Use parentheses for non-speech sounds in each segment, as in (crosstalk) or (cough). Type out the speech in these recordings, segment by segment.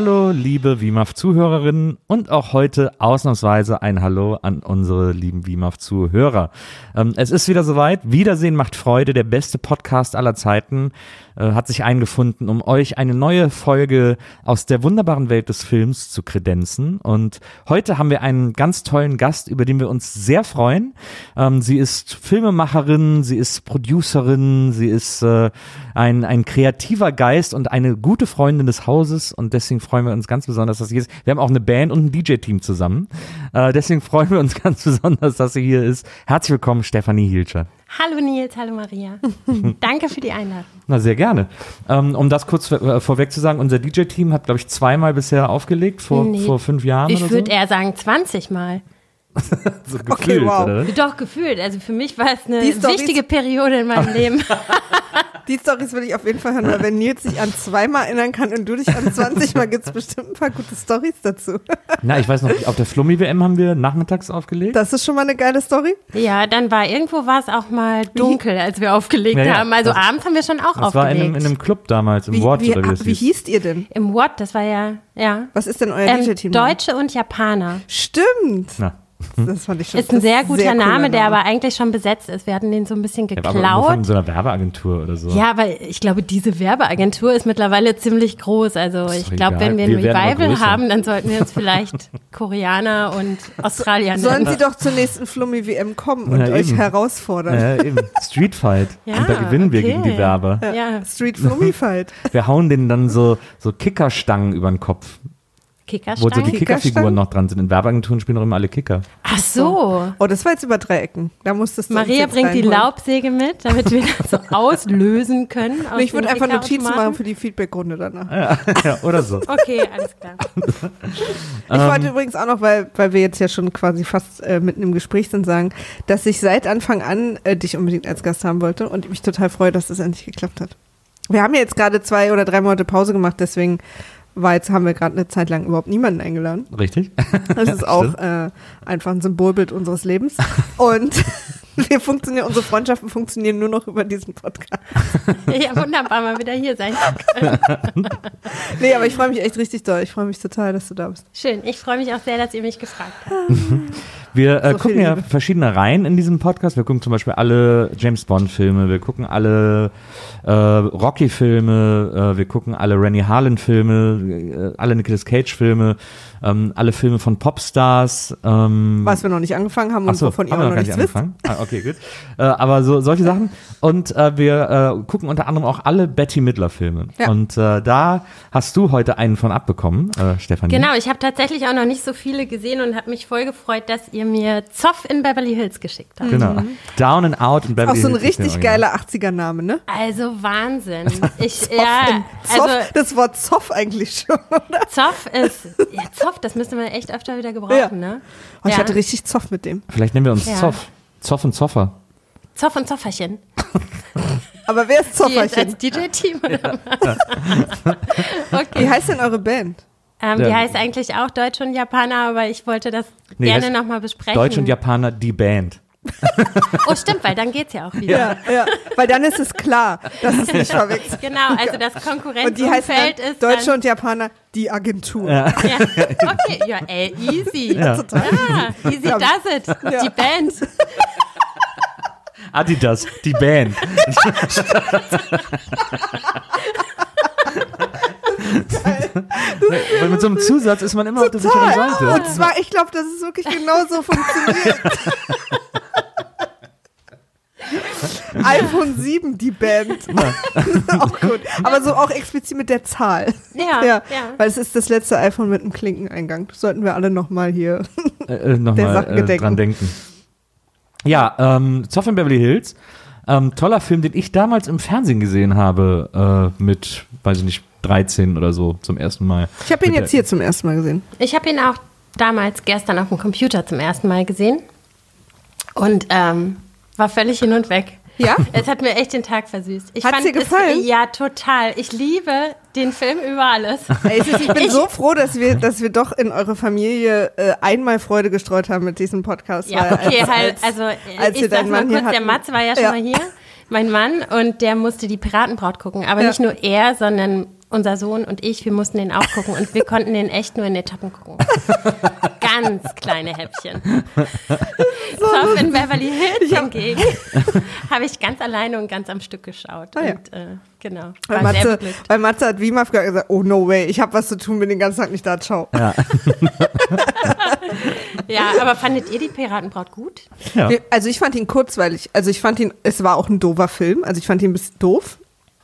Hallo, liebe WIMAF-Zuhörerinnen und auch heute ausnahmsweise ein Hallo an unsere lieben WIMAF-Zuhörer. Ähm, es ist wieder soweit. Wiedersehen macht Freude, der beste Podcast aller Zeiten äh, hat sich eingefunden, um euch eine neue Folge aus der wunderbaren Welt des Films zu kredenzen. Und heute haben wir einen ganz tollen Gast, über den wir uns sehr freuen. Ähm, sie ist Filmemacherin, sie ist Producerin, sie ist äh, ein, ein kreativer Geist und eine gute Freundin des Hauses und deswegen freuen wir uns ganz besonders, dass sie hier ist. Wir haben auch eine Band und ein DJ-Team zusammen. Äh, deswegen freuen wir uns (laughs) ganz besonders, dass sie hier ist. Herzlich willkommen, Stefanie Hielscher. Hallo Nils, hallo Maria. (laughs) Danke für die Einladung. Na, sehr gerne. Ähm, um das kurz äh, vorweg zu sagen, unser DJ-Team hat, glaube ich, zweimal bisher aufgelegt, vor, Nee. vor fünf Jahren Ich würde so. eher sagen 20 Mal. (laughs) so gefühlt, wow. oder? Doch, gefühlt. Also für mich war es eine wichtige Periode in meinem Leben. (laughs) (laughs) Die Storys will ich auf jeden Fall hören, weil wenn Nils sich an zweimal erinnern kann und du dich an 20 Mal, gibt es bestimmt ein paar gute Storys dazu. Na, ich weiß noch, auf der Flummi-WM haben wir nachmittags aufgelegt. Das ist schon mal eine geile Story. Ja, dann war irgendwo war es auch mal dunkel, als wir aufgelegt Ja, ja. haben. Also Das- abends haben wir schon auch das war in aufgelegt. einem, in einem Club damals, im Wie, Wort wie, oder wie es wie hieß. hießt ihr denn? Im What, das war ja, ja. Was ist denn euer Ähm, DJ-Team? Deutsche und Japaner. Stimmt. Na, Das fand ich schon. Ist ein sehr guter cooler Name, der aber eigentlich schon besetzt ist. Wir hatten den so ein bisschen der war aber nur von geklaut. so einer Werbeagentur oder so. Ja, weil ich glaube, diese Werbeagentur ist mittlerweile ziemlich groß. Also ich glaube, wenn wir ein Wir aber Revival haben, dann sollten wir uns vielleicht (laughs) Koreaner und (laughs) Australier Sollen nennen. sie doch zur nächsten Flummi-WM kommen und Ja, euch eben. herausfordern? Ja, eben. Street Fight. (laughs) Ja, und da gewinnen wir okay. gegen die Werber. Ja, Street Flummi-Fight. Wir hauen denen dann so, so Kickerstangen über den Kopf, wo so die Kickerstein. Kicker- Kickerfiguren noch dran sind. In Werbeagenturen spielen doch immer alle Kicker. Ach so. Oh, das war jetzt über drei Ecken. Da musstest du Maria bringt die reinholen. Laubsäge mit, damit wir das (laughs) so auslösen können. aus Ich würde einfach Notizen machen für die Feedback-Runde danach. ja, (laughs) oder so. Okay, alles klar. (laughs) Ich wollte übrigens auch noch, weil, weil wir jetzt ja schon quasi fast äh, mitten im Gespräch sind, sagen, dass ich seit Anfang an äh, dich unbedingt als Gast haben wollte und ich mich total freue, dass das endlich geklappt hat. Wir haben ja jetzt gerade zwei oder drei Monate Pause gemacht, deswegen war jetzt, haben wir gerade eine Zeit lang überhaupt niemanden eingeladen. Richtig? Das ist (laughs) auch äh, einfach ein Symbolbild unseres Lebens. Und (laughs) (laughs) wir funktionieren, unsere Freundschaften funktionieren nur noch über diesen Podcast. (laughs) Ja, wunderbar, mal wieder hier sein. (laughs) Nee, aber ich freue mich echt richtig doll. Ich freue mich total, dass du da bist. Schön. Ich freue mich auch sehr, dass ihr mich gefragt habt. Wir äh, So gucken ja Liebe. verschiedene Reihen in diesem Podcast. Wir gucken zum Beispiel alle James Bond-Filme, wir gucken alle äh, Rocky-Filme, äh, wir gucken alle Rennie Harlan-Filme, äh, alle Nicolas Cage-Filme, ähm, alle Filme von Popstars. Ähm, Was wir noch nicht angefangen haben und Achso, wovon ihr auch noch noch nicht wisst. angefangen. Ah, okay, gut. Äh, aber so solche Sachen. Und äh, wir äh, gucken unter anderem auch alle Betty Midler-Filme. Ja. Und äh, da hast du heute einen von abbekommen, äh, Stefanie. Genau, ich habe tatsächlich auch noch nicht so viele gesehen und habe mich voll gefreut, dass ihr mir Zoff in Beverly Hills geschickt habt. Genau. Down and Out in Auch Beverly so ein Hills ist der richtig Original. geiler 80er-Name, ne? Also Wahnsinn. (laughs) Ich, ja, Zoff, also das Wort Zoff eigentlich schon, oder? Zoff ist, ja, Zoff, das müsste man echt öfter wieder gebrauchen, Ja. ne? Oh, ich Ja. hatte richtig Zoff mit dem. Vielleicht nennen wir uns Ja. Zoff. Zoff und Zoffer. Zoff und Zofferchen. (laughs) Aber wer ist Die jetzt als Zofferchen? DJ-Team oder was? (laughs) Wie Okay. heißt denn eure Band? Ähm, die Ja. heißt eigentlich auch Deutsch und Japaner, aber ich wollte das Nee, gerne nochmal besprechen. Deutsch und Japaner, die Band. (laughs) Oh, stimmt, weil dann geht's ja auch wieder. Ja, ja. Weil dann ist es klar, dass es nicht verwechselt. (laughs) Genau, also das Und die heißen Konkurrenzumfeld ist Deutsche dann, und Japaner, die Agentur. (laughs) ja, okay, ja, ey, easy. Ja. Total. Ja, easy does it. Die Band. Adidas, die Band. Weil mit so einem Zusatz ist man immer auf der sicheren Total. Seite. Und zwar, ich glaube, dass es wirklich genauso funktioniert. (laughs) iPhone 7, die Band. (laughs) (laughs) auch gut. Aber so auch explizit mit der Zahl. Ja, Ja, ja. weil es ist das letzte iPhone mit einem Klinkeneingang. Das sollten wir alle nochmal hier. äh, äh, Der nochmal Sachen äh, dran denken. Ja, ähm, Zoff in Beverly Hills. Ähm, toller Film, den ich damals im Fernsehen gesehen habe, äh, mit, weiß ich nicht, 13 oder so zum ersten Mal. Ich habe ihn Mit jetzt hier zum ersten Mal gesehen. Ich habe ihn auch damals gestern auf dem Computer zum ersten Mal gesehen und ähm, war völlig hin und weg. Ja? (laughs) Es hat mir echt den Tag versüßt. Ich Hat's dir gefallen? Es, ja, total. Ich liebe den Film über alles. Ich bin so froh, dass wir, dass wir doch in eure Familie äh, einmal Freude gestreut haben mit diesem Podcast. Ja, okay, als, halt, als, also als wir ich sag mal kurz, der. Matze war ja schon Ja. mal hier, mein Mann, und der musste die Piratenbraut gucken. Aber Ja. nicht nur er, sondern unser Sohn und ich, wir mussten den auch gucken und wir konnten den echt nur in Etappen gucken. (laughs) Ganz kleine Häppchen. Zoff in Beverly Hills hingegen (laughs) habe ich ganz alleine und ganz am Stück geschaut. Ah ja. Und äh, genau, Weil Matze, weil Matze hat Wimaf gesagt, oh no way, ich habe was zu tun, bin den ganzen Tag nicht da, ciao. Ja, (laughs) aber fandet ihr die Piratenbraut gut? Ja. Also ich fand ihn kurzweilig, also ich fand ihn, es war auch ein doofer Film, also ich fand ihn ein bisschen doof,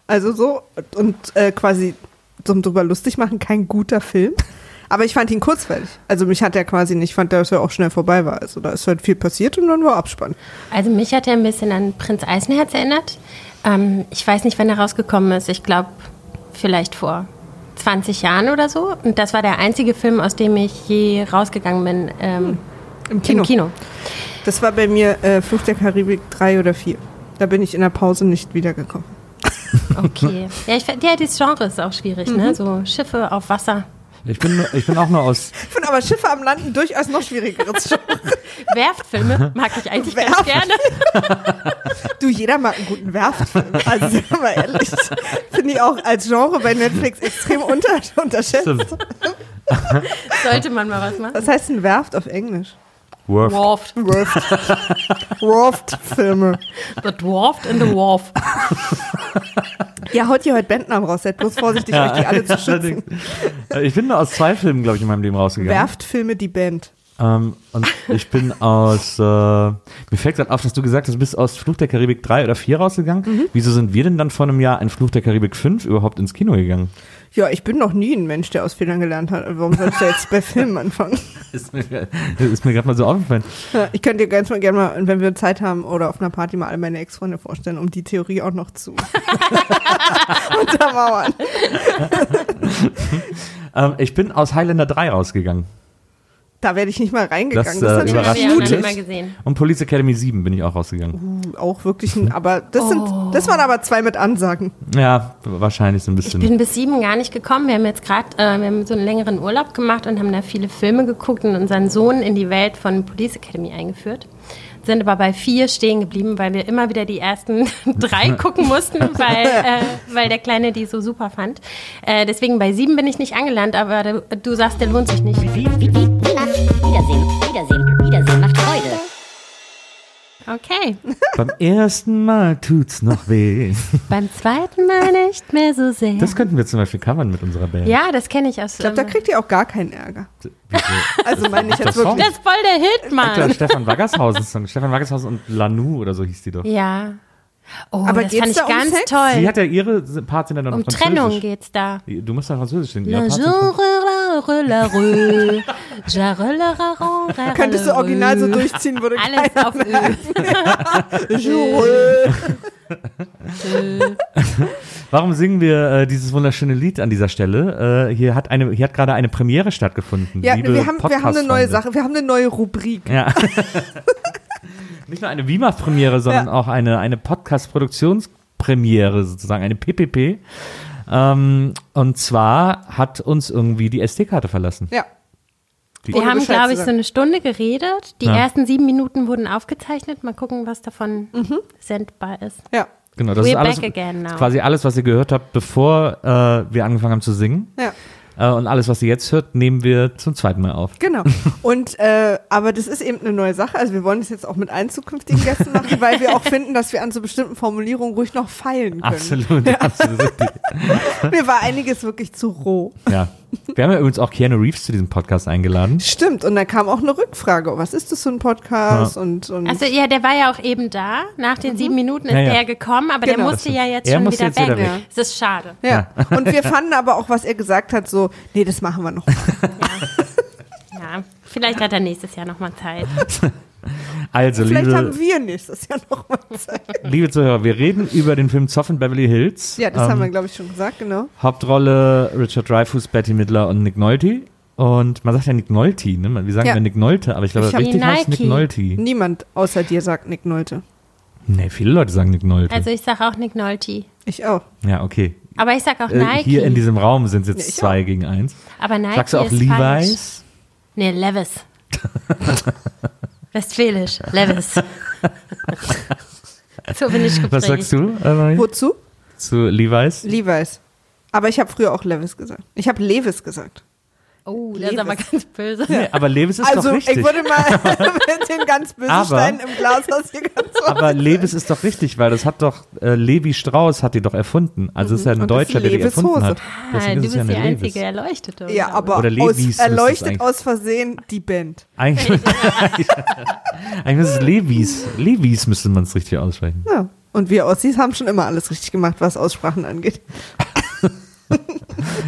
also so und äh, quasi zum drüber lustig machen, kein guter Film. Aber ich fand ihn kurzweilig. Also mich hat er quasi nicht, ich fand, dass er auch schnell vorbei war. Also da ist halt viel passiert und dann war Abspann. Also mich hat er ein bisschen an Prinz Eisenherz erinnert. Ähm, ich weiß nicht, wann er rausgekommen ist. Ich glaube, vielleicht vor 20 Jahren oder so. Und das war der einzige Film, aus dem ich je rausgegangen bin ähm, Im Kino. im Kino. Das war bei mir äh, Fluch der Karibik 3 oder 4. Da bin ich in der Pause nicht wiedergekommen. Okay. ja, ich, ja, das Genre ist auch schwierig, ne? So Schiffe auf Wasser. Ich bin, nur- ich bin auch nur aus, Ich finde aber Schiffe am Landen durchaus noch schwierigeres Genre. Werftfilme mag ich eigentlich ganz Werft- gerne. (laughs) Du, jeder mag einen guten Werftfilm. Also, sind wir mal ehrlich. Finde ich auch als Genre bei Netflix extrem unter, unterschätzt. Stimmt. Sollte man mal was machen. Was heißt ein Werft auf Englisch? Worth. Dwarfed. Werft. Werft-Filme. (laughs) The Dwarfed in the Wharf. Ja, haut ihr heute Bandnamen raus. Seid bloß vorsichtig, euch die alle zu schützen. Äh, Ich bin nur aus zwei Filmen, glaube ich, in meinem Leben rausgegangen. Werftfilme, die Band. Ähm, und ich bin aus, äh, mir fällt gerade auf, dass du gesagt hast, du bist aus Fluch der Karibik 3 oder 4 rausgegangen. Mhm. Wieso sind wir denn dann vor einem Jahr in Fluch der Karibik 5 überhaupt ins Kino gegangen? Ja, ich bin noch nie ein Mensch, der aus Fehlern gelernt hat. Warum soll ich da jetzt bei Filmen (laughs) anfangen? Ist mir, mir gerade mal so aufgefallen. Ja, Ich könnte dir ganz mal gerne mal, wenn wir Zeit haben oder auf einer Party mal alle meine Ex-Freunde vorstellen, um die Theorie auch noch zu (laughs) untermauern. (laughs) Ähm, ich bin aus Highlander 3 rausgegangen. Da werde ich nicht mal reingegangen. Das, Das, äh, ist natürlich ja mutig. nicht mal gesehen. Und Police Academy 7 bin ich auch rausgegangen. Auch wirklich ein, aber das sind, das waren aber zwei mit Ansagen. Ja, wahrscheinlich so ein Ich bisschen. bin bis sieben gar nicht gekommen. Wir haben jetzt gerade, äh, wir haben so einen längeren Urlaub gemacht und haben da viele Filme geguckt und unseren Sohn in die Welt von Police Academy eingeführt. Sind aber bei vier stehen geblieben, weil wir immer wieder die ersten (laughs) drei (laughs) gucken mussten, weil, äh, weil der Kleine die so super fand. Äh, deswegen bei sieben bin ich nicht angelandet, aber du, du sagst, der lohnt sich nicht. Wiedersehen, Wiedersehen, Wiedersehen macht Freude. Okay. (laughs) Beim ersten Mal tut's noch weh. (laughs) Beim zweiten Mal nicht mehr so sehr. Das könnten wir zum Beispiel covern mit unserer Band. ja, das kenne ich aus. Ich glaube, da kriegt ihr auch gar keinen Ärger. Wieso? (laughs) Also meine ich Das jetzt wirklich. das ist voll der Hit, Mann. Stefan Waggershausen Song. Stefan Waggershausen und Lanu oder so hieß die doch. Ja. Oh, Aber das fand ich da um ganz Sex? toll. Sie hat ja ihre Parts in der um. Trennung geht's da. Du musst ja Französisch singen. La Ihre Parts sind genre, la rue, jare, la raron, rare, Könntest du original so durchziehen, würde Alles auf (laughs) Ö. Warum singen wir äh, dieses wunderschöne Lied an dieser Stelle? Äh, hier hat eine, hier hat gerade eine Premiere stattgefunden. Ja, liebe wir haben, wir haben eine neue. Sache, wir haben eine neue Rubrik. Ja. (laughs) Nicht nur eine WIMAF-Premiere, sondern Ja. auch eine, eine Podcast-Produktionspremiere, sozusagen, eine PPP. Ähm, und zwar hat uns irgendwie die SD-Karte verlassen. Ja. Die, Wir haben, glaube ich, so eine Stunde geredet. Die Ja. ersten sieben Minuten wurden aufgezeichnet. Mal gucken, was davon sendbar ist. Ja. genau, das We're ist alles, back again now. quasi alles, was ihr gehört habt, bevor äh, wir angefangen haben zu singen. Ja. Äh, und alles, was ihr jetzt hört, nehmen wir zum zweiten Mal auf. Genau. (laughs) Und äh, aber das ist eben eine neue Sache. Also wir wollen es jetzt auch mit allen zukünftigen Gästen machen, weil wir auch finden, dass wir an so bestimmten Formulierungen ruhig noch feilen können. Absolut, absolut richtig. (laughs) Mir war einiges wirklich zu roh. Ja. Wir haben ja übrigens auch Keanu Reeves zu diesem Podcast eingeladen. Stimmt. Und da kam auch eine Rückfrage. Was ist das für ein Podcast? Ja. Und, und Also ja, der war ja auch eben da. Nach den sieben Minuten ist Ja, ja. der gekommen, aber Genau. der musste ja jetzt Er schon wieder jetzt wieder weg. weg. Das ist schade. ja. (laughs) Und wir fanden aber auch, was er gesagt hat, so, nee, das machen wir noch. mal. (laughs) Ja, vielleicht hat er nächstes Jahr nochmal Zeit. (laughs) Also, Vielleicht liebe, haben wir nächstes Jahr noch mal Zeit. liebe Zuhörer, wir reden über den Film Zoff in Beverly Hills. Ja, das Ähm, haben wir, glaube ich, schon gesagt, genau. Hauptrolle Richard Dreyfuss, Betty Midler und Nick Nolte. Und man sagt ja Nick Nolte, ne? Wir sagen Ja. ja Nick Nolte, aber ich glaube, Ich richtig heißt. Nick Nolte. Niemand außer dir sagt Nick Nolte. Nee, viele Leute sagen Nick Nolte. Also ich sag auch Nick Nolte. Ich auch. ja, okay. Aber ich sag auch Äh, Nike. hier in diesem Raum sind es jetzt ich zwei gegen eins. aber Nike Sagst du auch ist falsch. Levi's? Nee, Levis. (laughs) Westfälisch. Levis. (laughs) so bin ich geprägt. Was sagst du, äh? Wozu? Zu Levi's? Levi's. Aber ich habe früher auch Levis gesagt. Ich habe Levis gesagt. Oh, das ist Levis. aber ganz böse. Nee, aber Levis ist also doch richtig. ich würde mal (laughs) mit den ganz bösen Aber- Steinen im Glashaus hier ganz (laughs) aber Levis ist doch richtig, weil das hat doch äh, Levi Strauss hat die doch erfunden. Also ist ja ein Und das ist Deutscher, der die Levis erfunden Hose. hat. Ah, Deswegen du ist es bist ja die eine einzige Levis. Erleuchtete. Ja, aber Oder aus, Levis es erleuchtet aus Versehen die Band. (laughs) Eigentlich, eigentlich ist es Levis. Levis müsste man es richtig aussprechen. Ja. Und wir Ossis haben schon immer alles richtig gemacht, was Aussprachen angeht.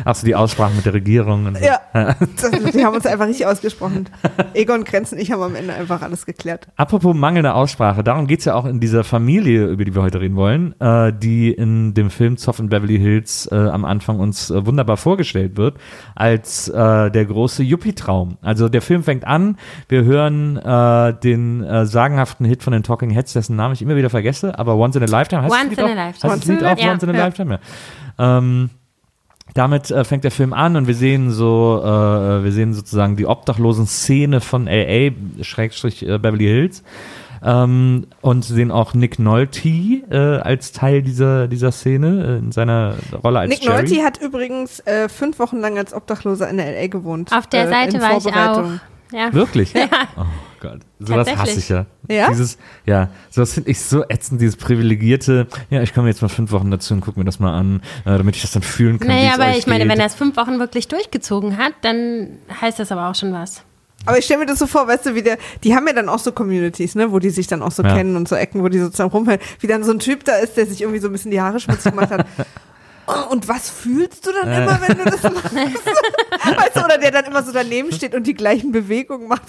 Achso, die Aussprache mit der Regierung. Und so. Ja, das, die haben uns einfach richtig ausgesprochen. Egon Krenz und ich haben am Ende einfach alles geklärt. Apropos mangelnde Aussprache, darum geht es ja auch in dieser Familie, über die wir heute reden wollen, äh, die in dem Film Zoff in Beverly Hills äh, am Anfang uns äh, wunderbar vorgestellt wird, als äh, der große Yuppie-Traum. Also der Film fängt an, wir hören äh, den äh, sagenhaften Hit von den Talking Heads, dessen Namen ich immer wieder vergesse, aber Once in a Lifetime heißt Once das Lied in a auch? Lifetime. Heißt das Lied Once in a auch Lifetime. Once in a Ja. Lifetime, ja. Ähm, damit äh, fängt der Film an und wir sehen so, äh, wir sehen sozusagen die obdachlosen Szene von LA, Schrägstrich äh, Beverly Hills. Ähm, und sehen auch Nick Nolte äh, als Teil dieser, dieser Szene äh, in seiner Rolle als Nick Jerry. Nolte hat übrigens äh, fünf Wochen lang als Obdachloser in L.A. gewohnt. Auf der äh, Seite war ich auch. Ja. Wirklich? (laughs) Oh Gott. Sowas hasse ich ja. Ja? Dieses, ja, sowas finde ich so ätzend, dieses privilegierte, ja, ich komme jetzt mal fünf Wochen dazu und gucke mir das mal an, äh, damit ich das dann fühlen kann. Naja, aber euch ich meine, geht. wenn er es fünf Wochen wirklich durchgezogen hat, dann heißt das aber auch schon was. Aber ich stelle mir das so vor, weißt du, wie der, die haben ja dann auch so Communities, ne, wo die sich dann auch so Ja. kennen und so Ecken, wo die so zusammen rumhängen. Wie dann so ein Typ da ist, der sich irgendwie so ein bisschen die Haare schmutzig gemacht hat. (laughs) Oh, und was fühlst du dann immer, wenn du das machst? (laughs) weißt du, oder der dann immer so daneben steht und die gleichen Bewegungen macht.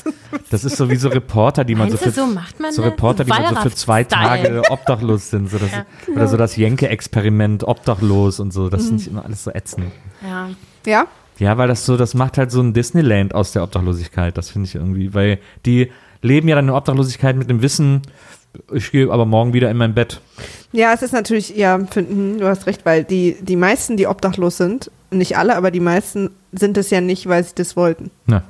Das ist so wie so Reporter, die man so Meinst für, so macht man so? Reporter, die man so für zwei. Tage (laughs) obdachlos sind. So das, Oder so das Jenke-Experiment obdachlos und so. Das Mhm. finde ich immer alles so ätzend. Ja. Ja? Ja, weil das so, das macht halt so ein Disneyland aus der Obdachlosigkeit. Das finde ich irgendwie, weil die leben ja dann in Obdachlosigkeit mit dem Wissen, ich gehe aber morgen wieder in mein Bett. Ja, es ist natürlich, ja, finden, du hast recht, weil die, die meisten, die obdachlos sind, nicht alle, aber die meisten sind es ja nicht, weil sie das wollten. Na,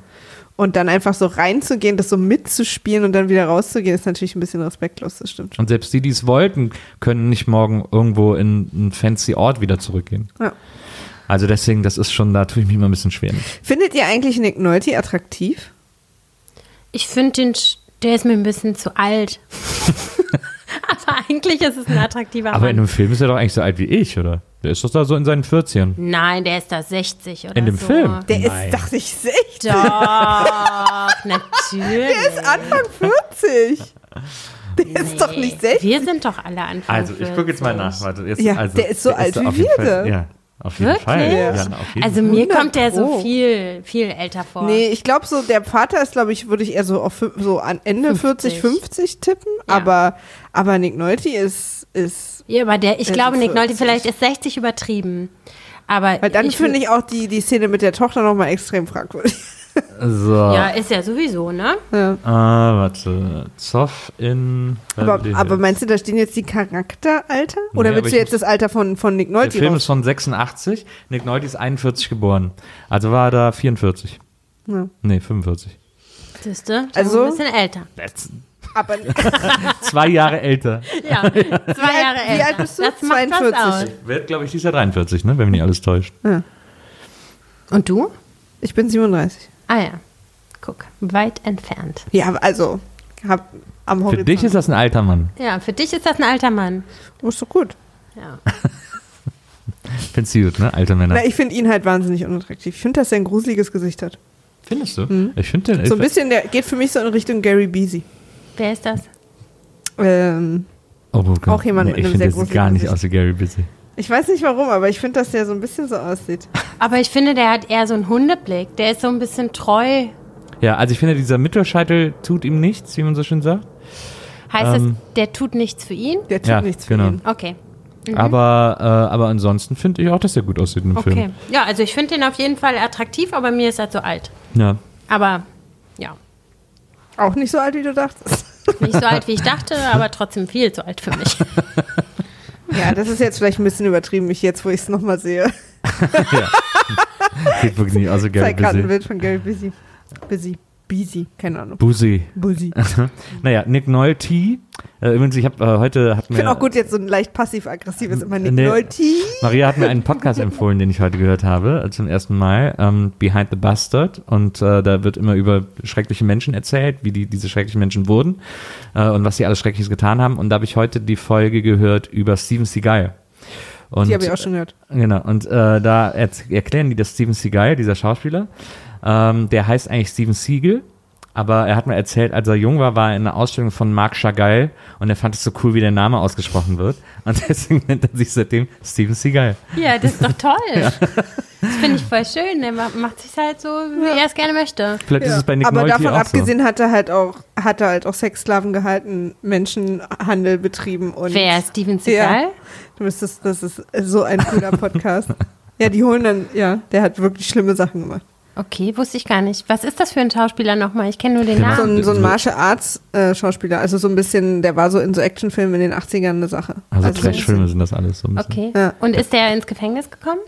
Und dann einfach so reinzugehen, das so mitzuspielen und dann wieder rauszugehen, ist natürlich ein bisschen respektlos, das stimmt schon. Und selbst die, die es wollten, können nicht morgen irgendwo in einen fancy Ort wieder zurückgehen. Ja. Also deswegen, das ist schon, da tue ich mich mal ein bisschen schwer mit. Findet ihr eigentlich Nick Nolte attraktiv? Ich finde den, der ist mir ein bisschen zu alt. (laughs) aber (laughs) eigentlich ist es ein attraktiver Aber in dem Film ist er doch eigentlich so alt wie ich, oder? Der ist doch da so in seinen 40ern. Nein, der ist da 60 oder In dem so. Film? Der Nein. ist, dachte ich, 60. Doch, (laughs) natürlich. Der ist Anfang 40. Der ist doch nicht 60. Wir sind doch alle Anfang Also, ich gucke jetzt mal 40. nach. Warte, jetzt, Ja, also, der ist so alt da wie wir. Ja, auf jeden Wirklich? Fall. Ja. Ja, na, auf jeden Also Fall. mir 100 kommt der so viel, viel älter vor. Nee, ich glaube so, der Vater ist, glaube ich, würde ich eher so auf so an Ende 40, 50. 50 tippen. Ja. Aber, aber Nick Nolte ist, ist Ja, aber der, ich glaube, Nick Nolte 40. vielleicht ist 60 übertrieben. Aber weil dann finde ich auch die, die Szene mit der Tochter nochmal extrem fragwürdig. So. Ja, ist ja sowieso, ne? Ja. Ah, warte. Zoff in. Aber, aber meinst du, da stehen jetzt die Charakteralter? Oder Nee, willst du jetzt das Alter von, von Nick Der Nolte Film raus? ist von 86. Nick Nolte ist 41 geboren. Also war er da 44. Ja. Nee, 45. Siehst du? Also- Ein bisschen älter. That's Aber (laughs) zwei Jahre älter. Ja, (laughs) zwei Jahre älter. wie alt bist du? Das macht 42. was aus. Wird, glaube ich, dieser 43, ne? Wenn mich nicht alles täuscht. Und du? ich bin 37. Ah ja. Guck, weit entfernt. Ja, also, hab am Für Horizont. dich ist das ein alter Mann. Ja, für dich ist das ein alter Mann. Oh, ist doch gut. Ja. (laughs) Findest du gut, ne? Alte Männer. Na, ich finde ihn halt wahnsinnig unattraktiv. Ich finde, dass er ein gruseliges Gesicht hat. Findest du? Ich finde den. So ein bisschen, der geht für mich so in Richtung Gary Beasy. Wer ist das? Ähm, oh, Gott. auch jemand nee, mit Ich einem finde, sehr der sieht großen gar nicht Gesicht. aus wie Gary Busy. Ich weiß nicht warum, aber ich finde, dass der so ein bisschen so aussieht. Aber ich finde, der hat eher so einen Hundeblick. Der ist so ein bisschen treu. Ja, also ich finde, dieser Mittelscheitel tut ihm nichts, wie man so schön sagt. Heißt Ähm. das, der tut nichts für ihn? Der tut Ja, nichts für genau. ihn. Okay. Aber, äh, aber ansonsten finde ich auch, dass er gut aussieht im Okay. Film. Ja, also ich finde den auf jeden Fall attraktiv, aber mir ist er zu alt. Ja. Aber ja. Auch nicht so alt, wie du dachtest. Nicht so alt, wie ich (laughs) dachte, aber trotzdem viel zu alt für mich. (laughs) Ja, das ist jetzt vielleicht ein bisschen übertrieben, mich jetzt, wo ich es nochmal sehe. (laughs) ja. Geht wirklich nicht. Also Gary Busy. Bild von Gary Busy. Busy. Busy, keine Ahnung. Busy. Busy. (laughs) Naja, Nick Nolte. Äh, übrigens, ich habe äh, heute hat Ich mir finde auch gut, jetzt so ein leicht passiv-aggressives immer Nick Nee. Nolte. Maria hat mir einen Podcast empfohlen, den ich heute gehört habe, äh, zum ersten Mal, ähm, Behind the Bastard. Und äh, da wird immer über schreckliche Menschen erzählt, wie die, diese schrecklichen Menschen wurden äh, und was sie alles Schreckliches getan haben. Und da habe ich heute die Folge gehört über Steven Seagal. Und, Die habe ich auch schon gehört. Genau, und da er erklären die, dass Steven Seagal, dieser Schauspieler, ähm, der heißt eigentlich Steven Siegel, aber er hat mir erzählt, als er jung war, war er in einer Ausstellung von Marc Chagall und er fand es so cool, wie der Name ausgesprochen wird. Und (laughs) deswegen nennt er sich seitdem Steven Seagal. Ja, das ist doch toll. (laughs) Das finde ich voll schön. Er ma- macht sich halt so, wie er es gerne möchte. Vielleicht ist Ja. es bei Nick Aber Nolte davon auch abgesehen hat er halt auch, hat er halt auch Sexsklaven gehalten, Menschenhandel betrieben und Wer ist Steven Seagal? du müsstest, das ist so ein cooler Podcast. (laughs) ja, die holen dann, ja, der hat wirklich schlimme Sachen gemacht. Okay, wusste ich gar nicht. Was ist das für ein Schauspieler nochmal? Ich kenne nur den So Namen. ein, so ein Martial Arts äh, Schauspieler, also so ein bisschen, der war so in so Actionfilmen in den 80ern eine Sache. so. Also, so- Trashfilme sind das alles so ein bisschen. Okay. Ja. Und ist der ins Gefängnis gekommen?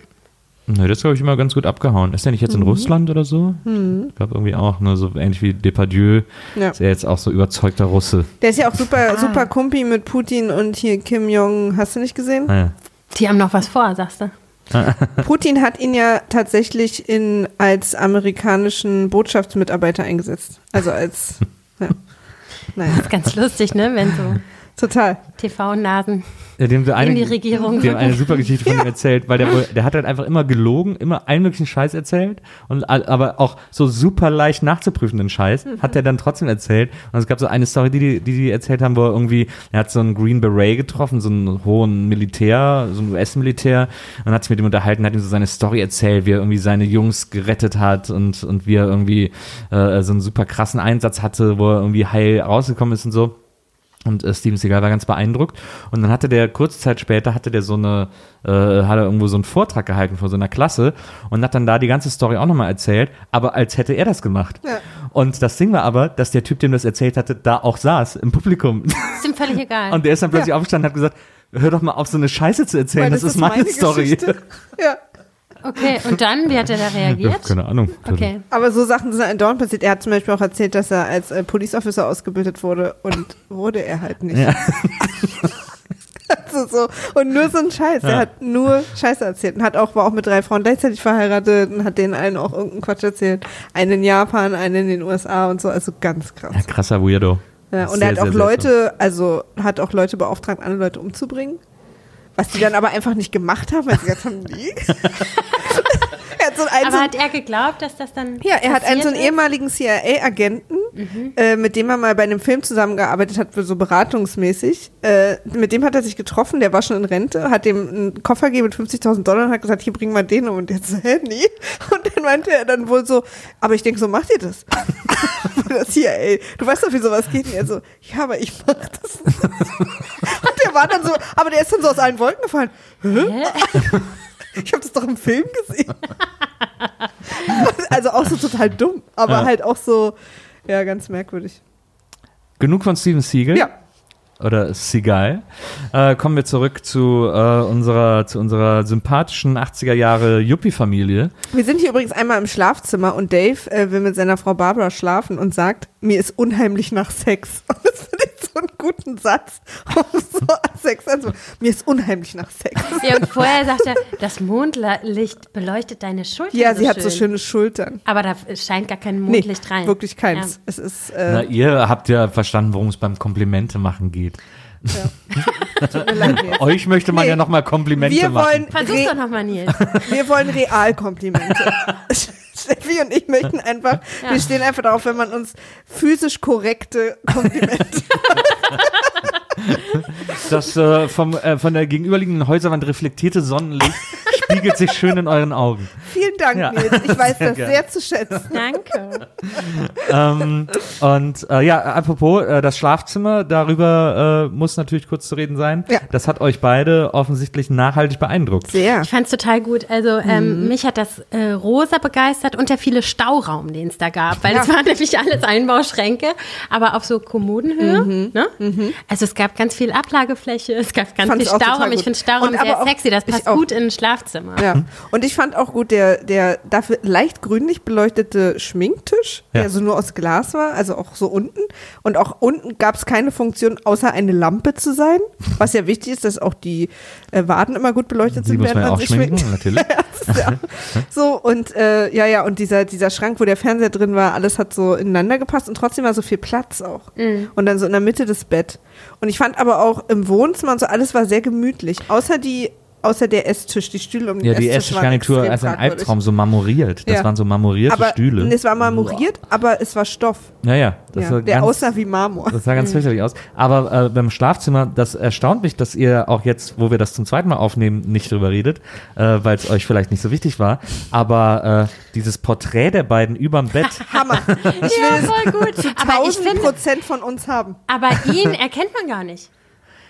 Nö, das glaube ich immer ganz gut abgehauen. Ist der nicht jetzt Mhm. in Russland oder so? Ich glaube irgendwie auch, ne, so ähnlich wie Depardieu. Ja. Ist er jetzt auch so überzeugter Russe. Der ist ja auch super, Ah. super Kumpi mit Putin und hier Kim Jong, hast du nicht gesehen? Naja. Die haben noch was vor, sagst du. (laughs) Putin hat ihn ja tatsächlich in, als amerikanischen Botschaftsmitarbeiter eingesetzt. Also als, ja. (laughs) Naja, Das ist ganz lustig, ne? Wenn so total. TV-Nasen Ja, dem wir eine, in die Regierung Die haben eine super Geschichte von (laughs) ihm erzählt, weil der, wohl- der hat halt einfach immer gelogen, immer allen möglichen Scheiß erzählt und aber auch so super leicht nachzuprüfenden Scheiß hat er dann trotzdem erzählt. Und es gab so eine Story, die die, die, die erzählt haben, wo er irgendwie, er hat so einen Green Beret getroffen, so einen hohen Militär, so einen US-Militär und hat sich mit ihm unterhalten, hat ihm so seine Story erzählt, wie er irgendwie seine Jungs gerettet hat und, und wie er irgendwie äh, so einen super krassen Einsatz hatte, wo er irgendwie heil rausgekommen ist und so. Und äh, Steven Seagal war ganz beeindruckt. Und dann hatte der, kurze Zeit später, hatte der so eine, äh, hat er irgendwo so einen Vortrag gehalten vor so einer Klasse und hat dann da die ganze Story auch nochmal erzählt, aber als hätte er das gemacht. Ja. Und das Ding war aber, dass der Typ, dem das erzählt hatte, da auch saß, im Publikum. Ist ihm völlig egal. Und der ist dann plötzlich aufgestanden und hat gesagt, hör doch mal auf, so eine Scheiße zu erzählen, Weil das, ist meine, Story. Geschichte. Ja. Okay, und dann, wie hat er da Ja, reagiert? keine Ahnung. Okay. Aber so Sachen sind halt dauernd passiert. Er hat zum Beispiel auch erzählt, dass er als äh, Police Officer ausgebildet wurde und wurde er halt nicht. Ja. (laughs) Also so. Und nur so ein Scheiß. Er Ja. hat nur Scheiße erzählt und hat auch, war auch mit drei Frauen gleichzeitig verheiratet und hat denen allen auch irgendeinen Quatsch erzählt. Eine in Japan, eine in den USA und so. Also ganz krass. Ja, krasser Weirdo. Ja, und Sehr, er hat auch sehr Leute, also hat auch Leute beauftragt, andere Leute umzubringen. Was die dann aber einfach nicht gemacht haben, weil sie gesagt haben, nie. (laughs) hat so einen, Aber so hat er geglaubt, dass das dann. ja, er hat einen so einen ist? ehemaligen CIA-Agenten, äh, mit dem er mal bei einem Film zusammengearbeitet hat, so beratungsmäßig. Äh, mit dem hat er sich getroffen, der war schon in Rente, hat dem einen Koffer gegeben mit 50.000 Dollar und hat gesagt, hier bringen wir den um. Und der so, hä, nee. Und dann meinte er dann wohl so, aber ich denke, so macht ihr das. (laughs) das CIA. Du weißt doch, wie sowas geht. Und er so, ja, aber ich mach das. (laughs) und der war dann so, aber der ist dann so aus allen Wolken gefallen. Hä? (laughs) Ich habe das doch im Film gesehen. also auch so total dumm, aber Ja. halt auch so, ja, ganz merkwürdig. Genug von Steven Seagal. Ja. Oder Seagal. Äh, kommen wir zurück zu, äh, unserer, zu unserer sympathischen 80er Jahre Yuppie-Familie. Wir sind hier übrigens einmal im Schlafzimmer und Dave äh, will mit seiner Frau Barbara schlafen und sagt, mir ist unheimlich nach Sex. (laughs) Und das finde ich so einen guten Satz, (laughs) so Sex anzufangen. Mir ist unheimlich nach Sex. Ja, und vorher sagt er, das Mondlicht beleuchtet deine Schultern. Ja, so sie hat schön. so schöne Schultern. Aber da scheint gar kein Nee, Mondlicht rein. wirklich keins. Es ist, Na, äh, ihr habt ja verstanden, worum es beim Komplimente machen geht. (laughs) leid, Nils. Euch möchte man Nee. ja nochmal Komplimente Wir machen. wollen, Versuch's re doch nochmal, Nils. (laughs) wir wollen Realkomplimente. (laughs) Steffi und ich möchten einfach, Ja. wir stehen einfach darauf, wenn man uns physisch korrekte Komplimente Das äh, vom, äh, von der gegenüberliegenden Häuserwand reflektierte Sonnenlicht spiegelt sich schön in euren Augen. Vielen Dank, Ja. Nils. Ich weiß Sehr (laughs) das gerne. sehr zu schätzen. Danke. ähm, und äh, ja, apropos äh, das Schlafzimmer, darüber äh, muss natürlich kurz zu reden sein. Ja. Das hat euch beide offensichtlich nachhaltig beeindruckt. Sehr. Ich fand es total gut. Also ähm, mich hat das äh, rosa begeistert und der viele Stauraum, den es da gab. Weil Ja. es waren nämlich alles Einbauschränke, aber auf so Kommodenhöhe. Ne? Also es gab ganz viel Ablagefläche, es gab ganz Fand's viel Stauraum. Ich finde Stauraum Und sehr sexy. Das passt gut in ein Schlafzimmer. Ja. Und ich fand auch gut der, der dafür leicht grünlich beleuchtete Schminktisch, Ja. der so nur aus Glas war, also auch so unten. Und auch unten gab es keine Funktion, außer eine Lampe zu sein. Was ja wichtig ist, dass auch die äh, Waden immer gut beleuchtet Die sind, muss man auch sich schminken, schminkt. natürlich. (laughs) Das ist ja (laughs) so, und äh, ja, ja, und dieser, dieser Schrank, wo der Fernseher drin war, alles hat so ineinander gepasst und trotzdem war so viel Platz auch. Und dann so in der Mitte das Bett. Und ich fand aber auch im Wohnzimmer und so, alles war sehr gemütlich. Außer die, außer der Esstisch, die Stühle um den Ja, die Esstisch waren Essgarnitur extrem als ein. Albtraum, so marmoriert. Das Ja. waren so marmorierte aber Stühle. Es war marmoriert, aber es war Stoff. Ja, ja. Das Ja, war der ganz, aussah wie Marmor. Das sah ganz fürchterlich aus. Aber äh, beim Schlafzimmer, das erstaunt mich, dass ihr auch jetzt, wo wir das zum zweiten Mal aufnehmen, nicht drüber redet, äh, weil es euch vielleicht nicht so wichtig war. Aber äh, dieses Porträt der beiden überm Bett, (laughs) Hammer. Ich will Ja, es voll gut. Aber ich 1000 finde, Prozent von uns haben. aber ihn erkennt man gar nicht.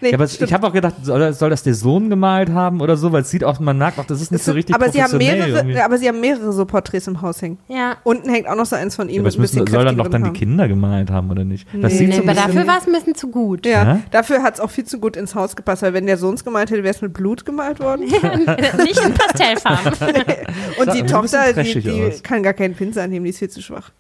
Nee, ja, aber stimmt. ich habe auch gedacht, soll, soll das der Sohn gemalt haben oder so, weil es sieht auch, man merkt auch, das ist nicht so richtig aber sie haben mehrere, irgendwie. aber sie haben mehrere so Porträts im Haus hängen. Ja. Unten hängt auch noch so eins von ihm Ja, aber es müssen, soll dann doch dann die Haar. Kinder gemalt haben oder nicht? Das sieht Nee, so aber dafür war es ein bisschen zu gut. Ja, Ja? dafür hat es auch viel zu gut ins Haus gepasst, weil wenn der Sohn es gemalt hätte, wäre es mit Blut gemalt worden. (laughs) nicht in Pastellfarben. (laughs) Und die Tochter, die, die kann gar keinen Pinsel annehmen, die ist viel zu schwach.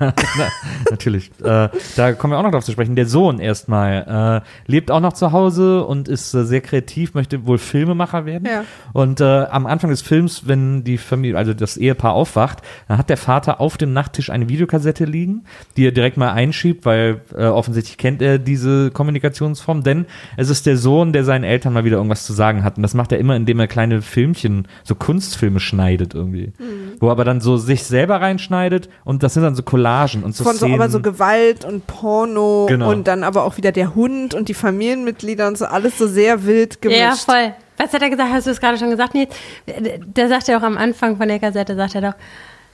(laughs) Natürlich. Äh, da kommen wir auch noch drauf zu sprechen. Der Sohn erstmal äh, lebt auch noch zu Hause und ist äh, sehr kreativ, möchte wohl Filmemacher werden. Ja. Und äh, am Anfang des Films, wenn die Familie, also das Ehepaar aufwacht, dann hat der Vater auf dem Nachttisch eine Videokassette liegen, die er direkt mal einschiebt, weil äh, offensichtlich kennt er diese Kommunikationsform, denn es ist der Sohn, der seinen Eltern mal wieder irgendwas zu sagen hat. Und das macht er immer, indem er kleine Filmchen, so Kunstfilme schneidet irgendwie. Wo er aber dann so sich selber reinschneidet und das sind dann so Collagen und so Von so, Szenen. aber so Gewalt und Porno Genau. und dann aber auch wieder der Hund und die Familienmitglieder und so, alles so sehr wild gemischt. Ja, voll. Was hat er gesagt? Hast du es gerade schon gesagt? Nee, der sagt ja auch am Anfang von der Kassette, sagt er doch,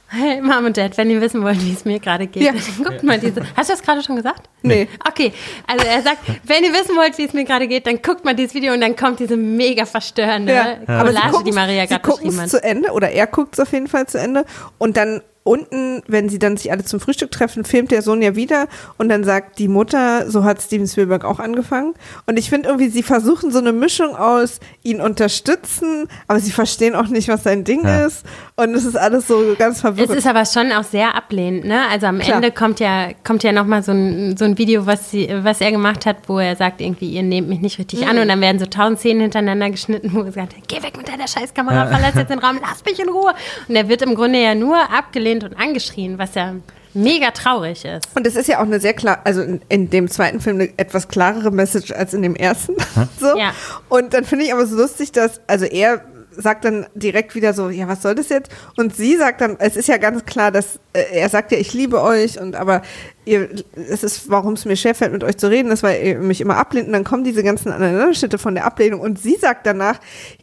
hey Mom und Dad, wenn ihr wissen wollt, wie es mir gerade geht, Ja. dann (laughs) guckt mal diese. Hast du das gerade schon gesagt? Nee. Okay, also er sagt, wenn ihr wissen wollt, wie es mir gerade geht, dann guckt mal dieses Video und dann kommt diese mega verstörende Ja. Collage, gucken's- die Maria sie gerade gucken's beschrieben hat. zu Ende oder er guckt es auf jeden Fall zu Ende und dann unten, wenn sie dann sich alle zum Frühstück treffen, filmt der Sohn ja wieder und dann sagt die Mutter, so hat Steven Spielberg auch angefangen und ich finde irgendwie, sie versuchen so eine Mischung aus ihn unterstützen, aber sie verstehen auch nicht, was sein Ding Ja. ist und es ist alles so ganz Es verwirrend. ist aber schon auch sehr ablehnend, ne? Also am Klar. Ende kommt ja, kommt ja nochmal so ein, so ein Video, was, sie, was er gemacht hat, wo er sagt, irgendwie, ihr nehmt mich nicht richtig Mhm. an und dann werden so tausend Szenen hintereinander geschnitten, wo er sagt, geh weg mit deiner Scheißkamera, verlass jetzt den Raum, lass mich in Ruhe. Und er wird im Grunde ja nur abgelehnt und angeschrien, was ja mega traurig ist. Und es ist ja auch eine sehr klar, also in, in dem zweiten Film eine etwas klarere Message als in dem ersten. (laughs) so. Ja. Und dann finde ich aber so lustig, dass, also er sagt dann direkt wieder so, ja, was soll das jetzt? Und sie sagt dann, es ist ja ganz klar, dass äh, er sagt ja, ich liebe euch und aber ihr, es ist, warum es mir schwerfällt, mit euch zu reden, ist, weil ihr mich immer ablehnt und dann kommen diese ganzen Aneinanderschnitte von der Ablehnung und sie sagt danach,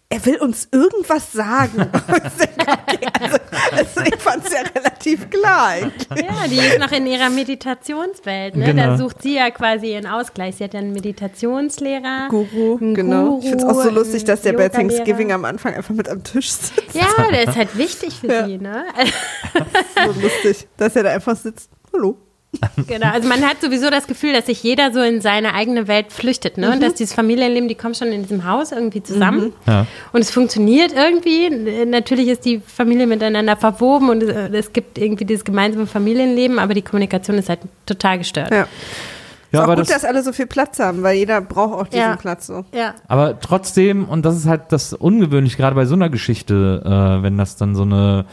er will uns irgendwas sagen. Okay, (laughs) also, also ich fand es ja relativ klar eigentlich. Ja, die ist noch in ihrer Meditationswelt, ne? Genau. Da sucht sie ja quasi ihren Ausgleich. Sie hat ja einen Meditationslehrer. Guru, einen genau. ich finde es auch so Guru, lustig, dass der bei. Thanksgiving am Anfang einfach mit am Tisch sitzt. Ja, der ist (laughs) halt wichtig für Ja. sie, ne? (laughs) So lustig, dass er da einfach sitzt. Hallo. Genau, also man hat sowieso das Gefühl, dass sich jeder so in seine eigene Welt flüchtet, ne? Und dass dieses Familienleben, die kommen schon in diesem Haus irgendwie zusammen. Ja. Und es funktioniert irgendwie. Natürlich ist die Familie miteinander verwoben und es, es gibt irgendwie dieses gemeinsame Familienleben, aber die Kommunikation ist halt total gestört. Ja. Ja, ist auch aber gut, das, dass alle so viel Platz haben, weil jeder braucht auch diesen Ja. Platz so. Ja. Aber trotzdem, und das ist halt das Ungewöhnliche, gerade bei so einer Geschichte, äh, wenn das dann so eine,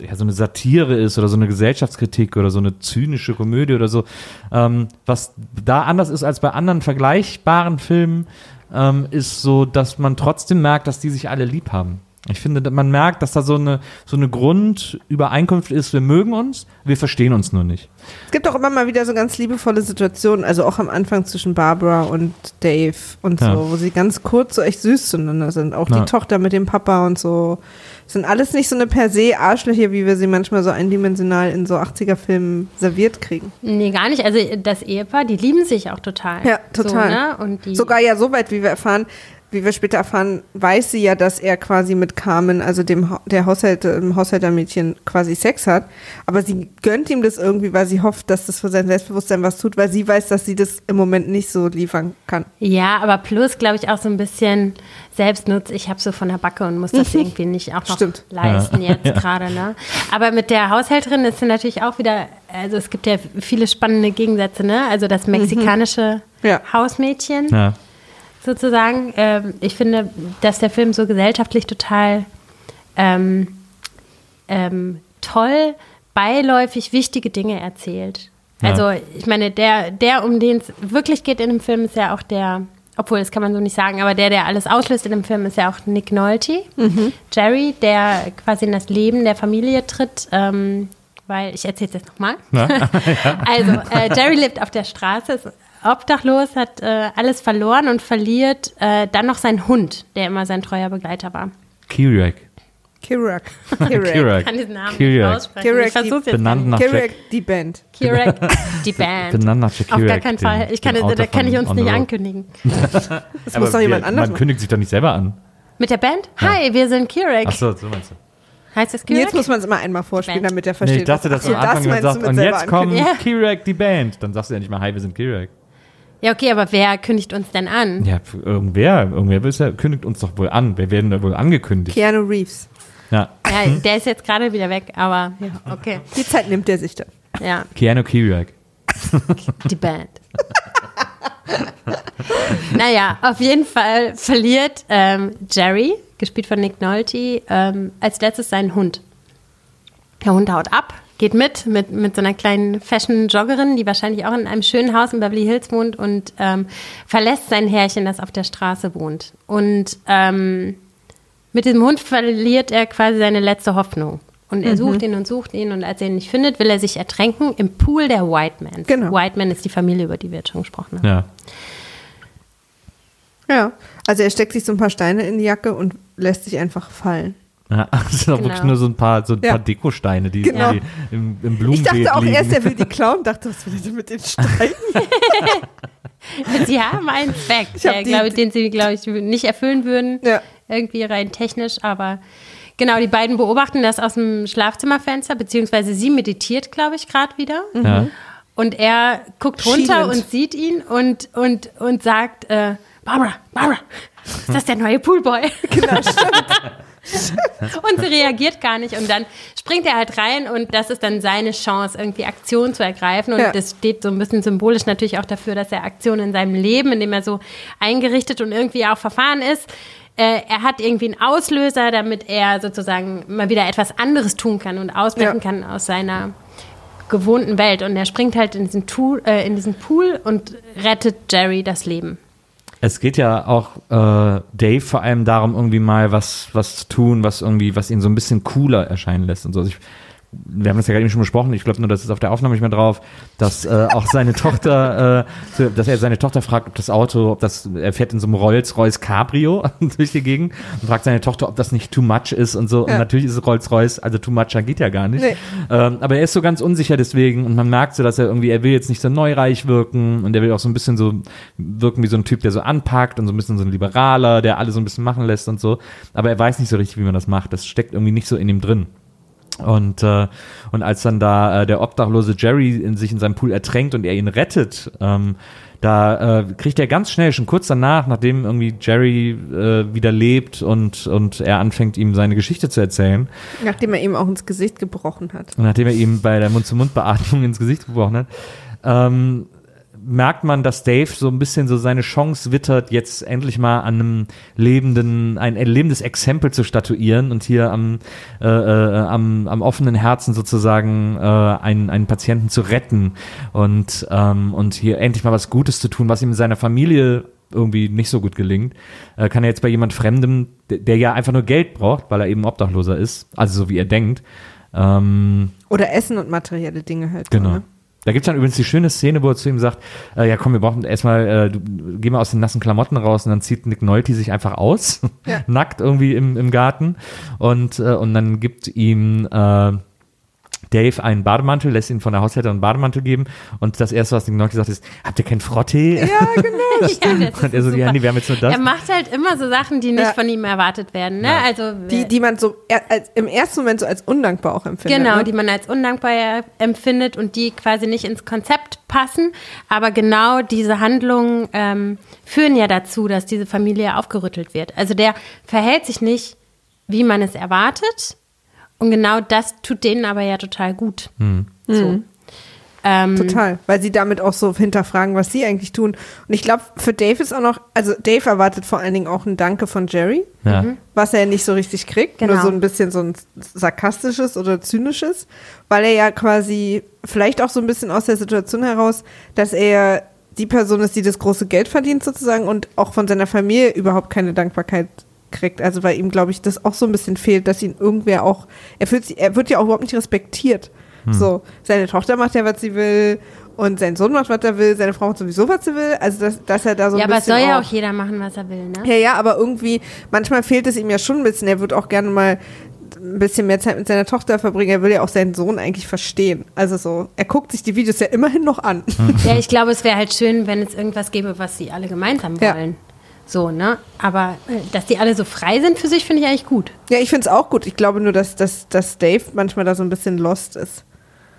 ja, so eine Satire ist oder so eine Gesellschaftskritik oder so eine zynische Komödie oder so, ähm, was da anders ist als bei anderen vergleichbaren Filmen, ähm, ist so, dass man trotzdem merkt, dass die sich alle lieb haben. Ich finde, man merkt, dass da so eine, so eine Grundübereinkunft ist, wir mögen uns, wir verstehen uns nur nicht. Es gibt auch immer mal wieder so ganz liebevolle Situationen, also auch am Anfang zwischen Barbara und Dave und so, ja. wo sie ganz kurz so echt süß zueinander sind. Auch ja. die Tochter mit dem Papa und so. Das sind alles nicht so eine per se Arschlöcher, wie wir sie manchmal so eindimensional in so 80er-Filmen serviert kriegen. Nee, gar nicht. Also das Ehepaar, die lieben sich auch total. Ja, total. So, ne? und Sogar ja so weit, wie wir erfahren, wie wir später erfahren, weiß sie ja, dass er quasi mit Carmen, also dem der Haushalt, dem Haushältermädchen, quasi Sex hat. Aber sie gönnt ihm das irgendwie, weil sie hofft, dass das für sein Selbstbewusstsein was tut, weil sie weiß, dass sie das im Moment nicht so liefern kann. Ja, aber plus, glaube ich, auch so ein bisschen Selbstnutz. Ich habe so von der Backe und muss das (laughs) irgendwie nicht auch noch Stimmt. leisten ja. jetzt ja. gerade. Ne? Aber mit der Haushälterin ist sie natürlich auch wieder, also es gibt ja viele spannende Gegensätze, ne? Also das mhm. mexikanische mhm. ja. Hausmädchen. Ja sozusagen. Ähm, ich finde, dass der Film so gesellschaftlich total ähm, ähm, toll, beiläufig wichtige Dinge erzählt. Ja. Also ich meine, der, der, um den es wirklich geht in dem Film, ist ja auch der, obwohl das kann man so nicht sagen, aber der, der alles auslöst in dem Film, ist ja auch Nick Nolte, mhm. Jerry, der quasi in das Leben der Familie tritt. Ähm, weil ich erzähle es jetzt nochmal. Ja. (laughs) Also, äh, Jerry lebt auf der Straße, ist obdachlos, hat äh, alles verloren und verliert äh, dann noch seinen Hund, der immer sein treuer Begleiter war. Kirak. Kirak. Kirak. Ich kann diesen Namen Kirak. nicht aussprechen. Kirak, ich versuche jetzt. Benannt nach Kirak, die Band. Kirak, (laughs) die Band. Benannt nach Jack Auf gar keinen Fall. Ich kann, da kann ich uns nicht ankündigen. (laughs) das muss doch jemand anderes Man kündigt sich doch nicht selber an. Mit der Band? Ja. Hi, wir sind Kirak. Achso, so meinst du. Heißt das Kirak? Jetzt muss man es immer einmal vorspielen, Band. damit er versteht. Nee, ich dachte, dass du am Anfang das sagst, und jetzt kommt. Kirak, die Band. Dann sagst du ja nicht mal, hi, wir sind Kirak. Ja, okay, aber wer kündigt uns denn an? Ja, irgendwer. Irgendwer ja, kündigt uns doch wohl an. Wir werden da wohl angekündigt. Keanu Reeves. Ja. Ja, der ist jetzt gerade wieder weg, aber ja, okay. Die Zeit nimmt er sich dann. Ja. Keanu Kirak. Die Band. (laughs) naja, auf jeden Fall verliert ähm, Jerry, gespielt von Nick Nolte, ähm, als letztes seinen Hund. Der Hund haut ab, geht mit, mit, mit so einer kleinen Fashion-Joggerin, die wahrscheinlich auch in einem schönen Haus in Beverly Hills wohnt und ähm, verlässt sein Herrchen, das auf der Straße wohnt. Und ähm, mit diesem Hund verliert er quasi seine letzte Hoffnung. Und er mhm. sucht ihn und sucht ihn und als er ihn nicht findet, will er sich ertränken im Pool der Whitemans. Genau. Whiteman ist die Familie, über die wir jetzt schon gesprochen haben. Ja. Ja, also er steckt sich so ein paar Steine in die Jacke und lässt sich einfach fallen. Ja, (laughs) das sind genau. wirklich nur so ein paar, so ein ja. paar Dekosteine, die, genau. die im, im Blumenbeet Ich dachte auch liegen. erst, er will die (laughs) klauen, dachte, was will er denn mit den Steinen? (laughs) sie haben einen Zweck, der, die, glaub, den sie, glaube ich, nicht erfüllen würden, ja. irgendwie rein technisch, aber genau, die beiden beobachten das aus dem Schlafzimmerfenster, beziehungsweise sie meditiert, glaube ich, gerade wieder. Mhm. Und er guckt runter Schielend. und sieht ihn und, und, und sagt, äh, Barbara, Barbara, ist das der neue Poolboy? (laughs) Genau, stimmt. (laughs) und sie reagiert gar nicht. Und dann springt er halt rein und das ist dann seine Chance, irgendwie Aktion zu ergreifen. Und ja. das steht so ein bisschen symbolisch natürlich auch dafür, dass er Aktion in seinem Leben, in dem er so eingerichtet und irgendwie auch verfahren ist, äh, er hat irgendwie einen Auslöser, damit er sozusagen mal wieder etwas anderes tun kann und ausbrechen ja. kann aus seiner gewohnten Welt. Und er springt halt in diesen, Tool, äh, in diesen Pool und rettet Jerry das Leben. Es geht ja auch äh, Dave vor allem darum, irgendwie mal was, was zu tun, was irgendwie, was ihn so ein bisschen cooler erscheinen lässt und so. Also ich wir haben das ja gerade eben schon besprochen, ich glaube nur, das ist auf der Aufnahme nicht mehr drauf, dass äh, auch seine (laughs) Tochter, äh, dass er seine Tochter fragt, ob das Auto, ob das, er fährt in so einem Rolls-Royce Cabrio (laughs) durch die Gegend und fragt seine Tochter, ob das nicht too much ist und so. Ja. Und natürlich ist es Rolls-Royce, also too much geht ja gar nicht. Nee. Ähm, aber er ist so ganz unsicher deswegen und man merkt so, dass er irgendwie, er will jetzt nicht so neureich wirken und er will auch so ein bisschen so wirken wie so ein Typ, der so anpackt und so ein bisschen so ein Liberaler, der alle so ein bisschen machen lässt und so. Aber er weiß nicht so richtig, wie man das macht. Das steckt irgendwie nicht so in ihm drin. Und, äh, und als dann da äh, der obdachlose Jerry in sich in seinem Pool ertränkt und er ihn rettet, ähm, da äh, kriegt er ganz schnell, schon kurz danach, nachdem irgendwie Jerry äh, wieder lebt und, und er anfängt, ihm seine Geschichte zu erzählen. Nachdem er ihm auch ins Gesicht gebrochen hat. Und nachdem er ihm bei der Mund-zu-Mund-Beatmung ins Gesicht gebrochen hat. Ähm, merkt man, dass Dave so ein bisschen so seine Chance wittert, jetzt endlich mal an einem lebenden, ein, ein lebendes Exempel zu statuieren und hier am, äh, äh, am, am offenen Herzen sozusagen äh, einen, einen Patienten zu retten und, ähm, und hier endlich mal was Gutes zu tun, was ihm in seiner Familie irgendwie nicht so gut gelingt, äh, kann er jetzt bei jemand Fremdem, der, der, ja einfach nur Geld braucht, weil er eben Obdachloser ist, also so wie er denkt. Ähm, Oder Essen und materielle Dinge halt. Genau. Ne? Da gibt es dann übrigens die schöne Szene, wo er zu ihm sagt, äh, ja komm, wir brauchen erstmal, äh, du, geh mal aus den nassen Klamotten raus und dann zieht Nick Nolte sich einfach aus, ja. (laughs) nackt irgendwie im, im Garten und, äh, und dann gibt ihm äh, Dave einen Bademantel, lässt ihn von der Haushälterin einen Bademantel geben und das erste, was Nick Nolte sagt, ist, habt ihr keinen Frottee? Ja, genau. (laughs) ja, und er so, ja, nee, wir haben jetzt nur das. Er macht halt immer so Sachen, die nicht ja. von ihm erwartet werden, ne? Ja. Also, die, die man so er, als, im ersten Moment so als undankbar auch empfindet. Genau, ne? die man als undankbar empfindet und die quasi nicht ins Konzept passen, aber genau diese Handlungen ähm, führen ja dazu, dass diese Familie aufgerüttelt wird. Also der verhält sich nicht, wie man es erwartet, und genau das tut denen aber ja total gut. Mhm. So. Mhm. Ähm, Total, weil sie damit auch so hinterfragen, was sie eigentlich tun. Und ich glaube, für Dave ist auch noch, also Dave erwartet vor allen Dingen auch ein Danke von Jerry, ja. Mhm. was er nicht so richtig kriegt, genau. nur so ein bisschen so ein sarkastisches oder zynisches, weil er ja quasi vielleicht auch so ein bisschen aus der Situation heraus, dass er die Person ist, die das große Geld verdient sozusagen und auch von seiner Familie überhaupt keine Dankbarkeit kriegt. Also weil ihm, glaube ich, das auch so ein bisschen fehlt, dass ihn irgendwer auch, er, fühlt sich, er wird ja auch überhaupt nicht respektiert. Hm. So, seine Tochter macht ja, was sie will und sein Sohn macht, was er will, seine Frau macht sowieso, was sie will. Also, dass, dass er da so ja, ein bisschen. Ja, aber soll ja auch jeder machen, was er will, ne? Ja, ja, aber irgendwie, manchmal fehlt es ihm ja schon ein bisschen. Er wird auch gerne mal ein bisschen mehr Zeit mit seiner Tochter verbringen. Er will ja auch seinen Sohn eigentlich verstehen. Also so, er guckt sich die Videos ja immerhin noch an. Ja, ich glaube, es wäre halt schön, wenn es irgendwas gäbe, was sie alle gemeinsam wollen. Ja. So, ne? Aber äh, dass die alle so frei sind für sich, finde ich eigentlich gut. Ja, ich finde es auch gut. Ich glaube nur, dass, dass, dass Dave manchmal da so ein bisschen lost ist.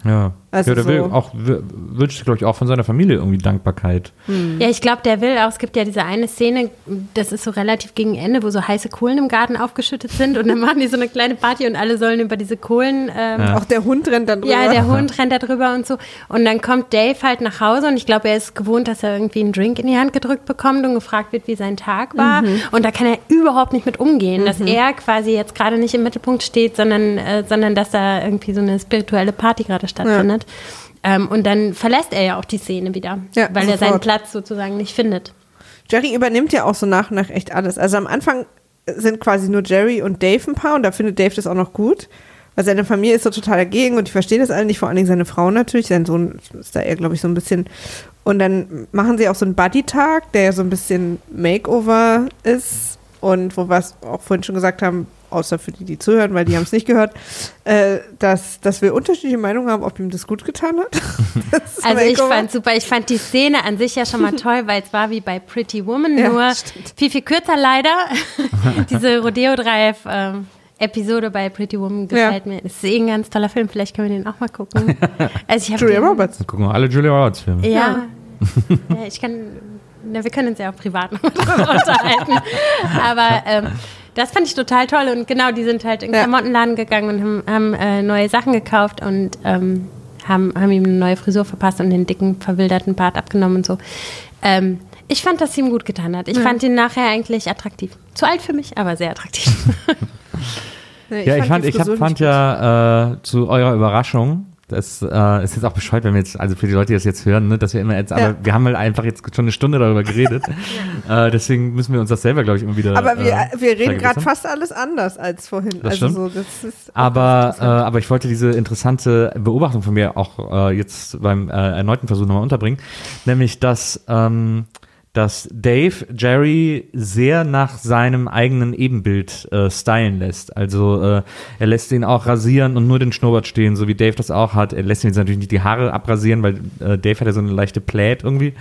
Ja. Also ja, der so will auch, wünscht, glaube ich, auch von seiner Familie irgendwie Dankbarkeit. Hm. Ja, ich glaube, der will auch, es gibt ja diese eine Szene, das ist so relativ gegen Ende, wo so heiße Kohlen im Garten aufgeschüttet sind und dann (laughs) machen die so eine kleine Party und alle sollen über diese Kohlen. Ähm, ja. Auch der Hund rennt da drüber. Ja, der Hund rennt da drüber und so. Und dann kommt Dave halt nach Hause und ich glaube, er ist gewohnt, dass er irgendwie einen Drink in die Hand gedrückt bekommt und gefragt wird, wie sein Tag war. Mhm. Und da kann er überhaupt nicht mit umgehen, mhm. dass er quasi jetzt gerade nicht im Mittelpunkt steht, sondern, äh, sondern dass da irgendwie so eine spirituelle Party gerade stattfindet. Ja. Ähm, und dann verlässt er ja auch die Szene wieder, ja, weil sofort. er seinen Platz sozusagen nicht findet. Jerry übernimmt ja auch so nach und nach echt alles. Also am Anfang sind quasi nur Jerry und Dave ein Paar und da findet Dave das auch noch gut. Weil seine Familie ist so total dagegen und die verstehen das alle nicht, vor allen Dingen seine Frau natürlich. Sein Sohn ist da eher, glaube ich, so ein bisschen. Und dann machen sie auch so einen Buddy-Tag, der ja so ein bisschen Makeover ist und wo wir es auch vorhin schon gesagt haben, außer für die, die zuhören, weil die haben es nicht gehört, äh, dass, dass wir unterschiedliche Meinungen haben, ob ihm das gut getan hat. (laughs) also ich fand super, ich fand die Szene an sich ja schon mal (laughs) toll, weil es war wie bei Pretty Woman, ja, nur stimmt. viel, viel kürzer leider. (laughs) Diese Rodeo Drive ähm, Episode bei Pretty Woman gefällt ja. mir. Das ist eh ein ganz toller Film, vielleicht können wir den auch mal gucken. Also ich Julia den, Roberts. Dann gucken wir alle Julia Roberts Filme. Ja. ja. ich kann, na, wir können uns ja auch privat unterhalten. Aber ähm, das fand ich total toll und genau, die sind halt in den ja. Klamottenladen gegangen und haben, haben äh, neue Sachen gekauft und ähm, haben, haben ihm eine neue Frisur verpasst und den dicken, verwilderten Bart abgenommen und so. Ähm, ich fand, dass sie ihm gut getan hat. Ich ja. fand ihn nachher eigentlich attraktiv. Zu alt für mich, aber sehr attraktiv. (laughs) ich ja, ich fand, ich hab, fand ja äh, zu eurer Überraschung, das äh, ist jetzt auch bescheuert, wenn wir jetzt, also für die Leute, die das jetzt hören, ne, dass wir immer jetzt, ja. aber wir haben halt einfach jetzt schon eine Stunde darüber geredet. (laughs) äh, deswegen müssen wir uns das selber, glaube ich, immer wieder. Aber wir, äh, wir reden gerade fast alles anders als vorhin. Das also. So, das ist aber, äh, aber ich wollte diese interessante Beobachtung von mir auch äh, jetzt beim äh, erneuten Versuch nochmal unterbringen, nämlich dass ähm, dass Dave Jerry sehr nach seinem eigenen Ebenbild äh, stylen lässt. Also äh, er lässt ihn auch rasieren und nur den Schnurrbart stehen, so wie Dave das auch hat. Er lässt ihn jetzt natürlich nicht die Haare abrasieren, weil äh, Dave hat ja so eine leichte Plät irgendwie.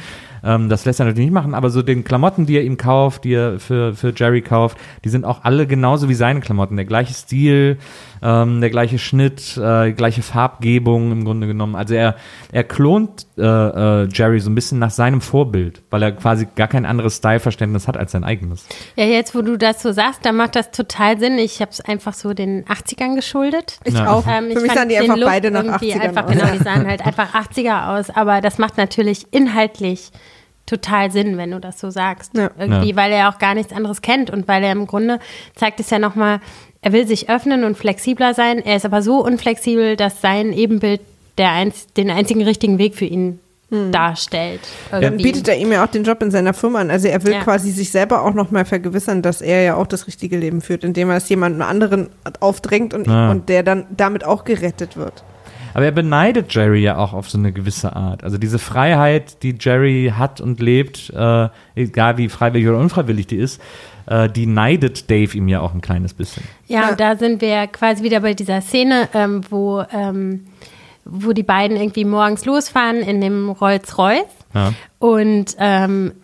Ähm, das lässt er natürlich nicht machen, aber so den Klamotten, die er ihm kauft, die er für, für Jerry kauft, die sind auch alle genauso wie seine Klamotten. Der gleiche Stil, ähm, der gleiche Schnitt, äh, gleiche Farbgebung im Grunde genommen. Also er, er klont äh, äh, Jerry so ein bisschen nach seinem Vorbild, weil er quasi gar kein anderes Styleverständnis hat als sein eigenes. Ja, jetzt wo du das so sagst, dann macht das total Sinn. Ich habe es einfach so den 80ern geschuldet. Ich ja. auch. Ähm, Für mich sahen die einfach Look beide nach 80ern einfach, aus. Genau, die sahen halt einfach 80er aus. Aber das macht natürlich inhaltlich total Sinn, wenn du das so sagst. Ja. Irgendwie, ja. weil er auch gar nichts anderes kennt und weil er im Grunde zeigt es ja nochmal, er will sich öffnen und flexibler sein. Er ist aber so unflexibel, dass sein Ebenbild der einz den einzigen richtigen Weg für ihn hm. darstellt. Irgendwie. Bietet er ihm ja auch den Job in seiner Firma an. Also er will ja. quasi sich selber auch nochmal vergewissern, dass er ja auch das richtige Leben führt, indem er es jemandem anderen aufdrängt und, ja. und der dann damit auch gerettet wird. Aber er beneidet Jerry ja auch auf so eine gewisse Art. Also diese Freiheit, die Jerry hat und lebt, äh, egal wie freiwillig oder unfreiwillig die ist, äh, die neidet Dave ihm ja auch ein kleines bisschen. Ja, und da sind wir quasi wieder bei dieser Szene, ähm, wo, ähm, wo die beiden irgendwie morgens losfahren in dem Rolls-Royce. Ja. Und ähm,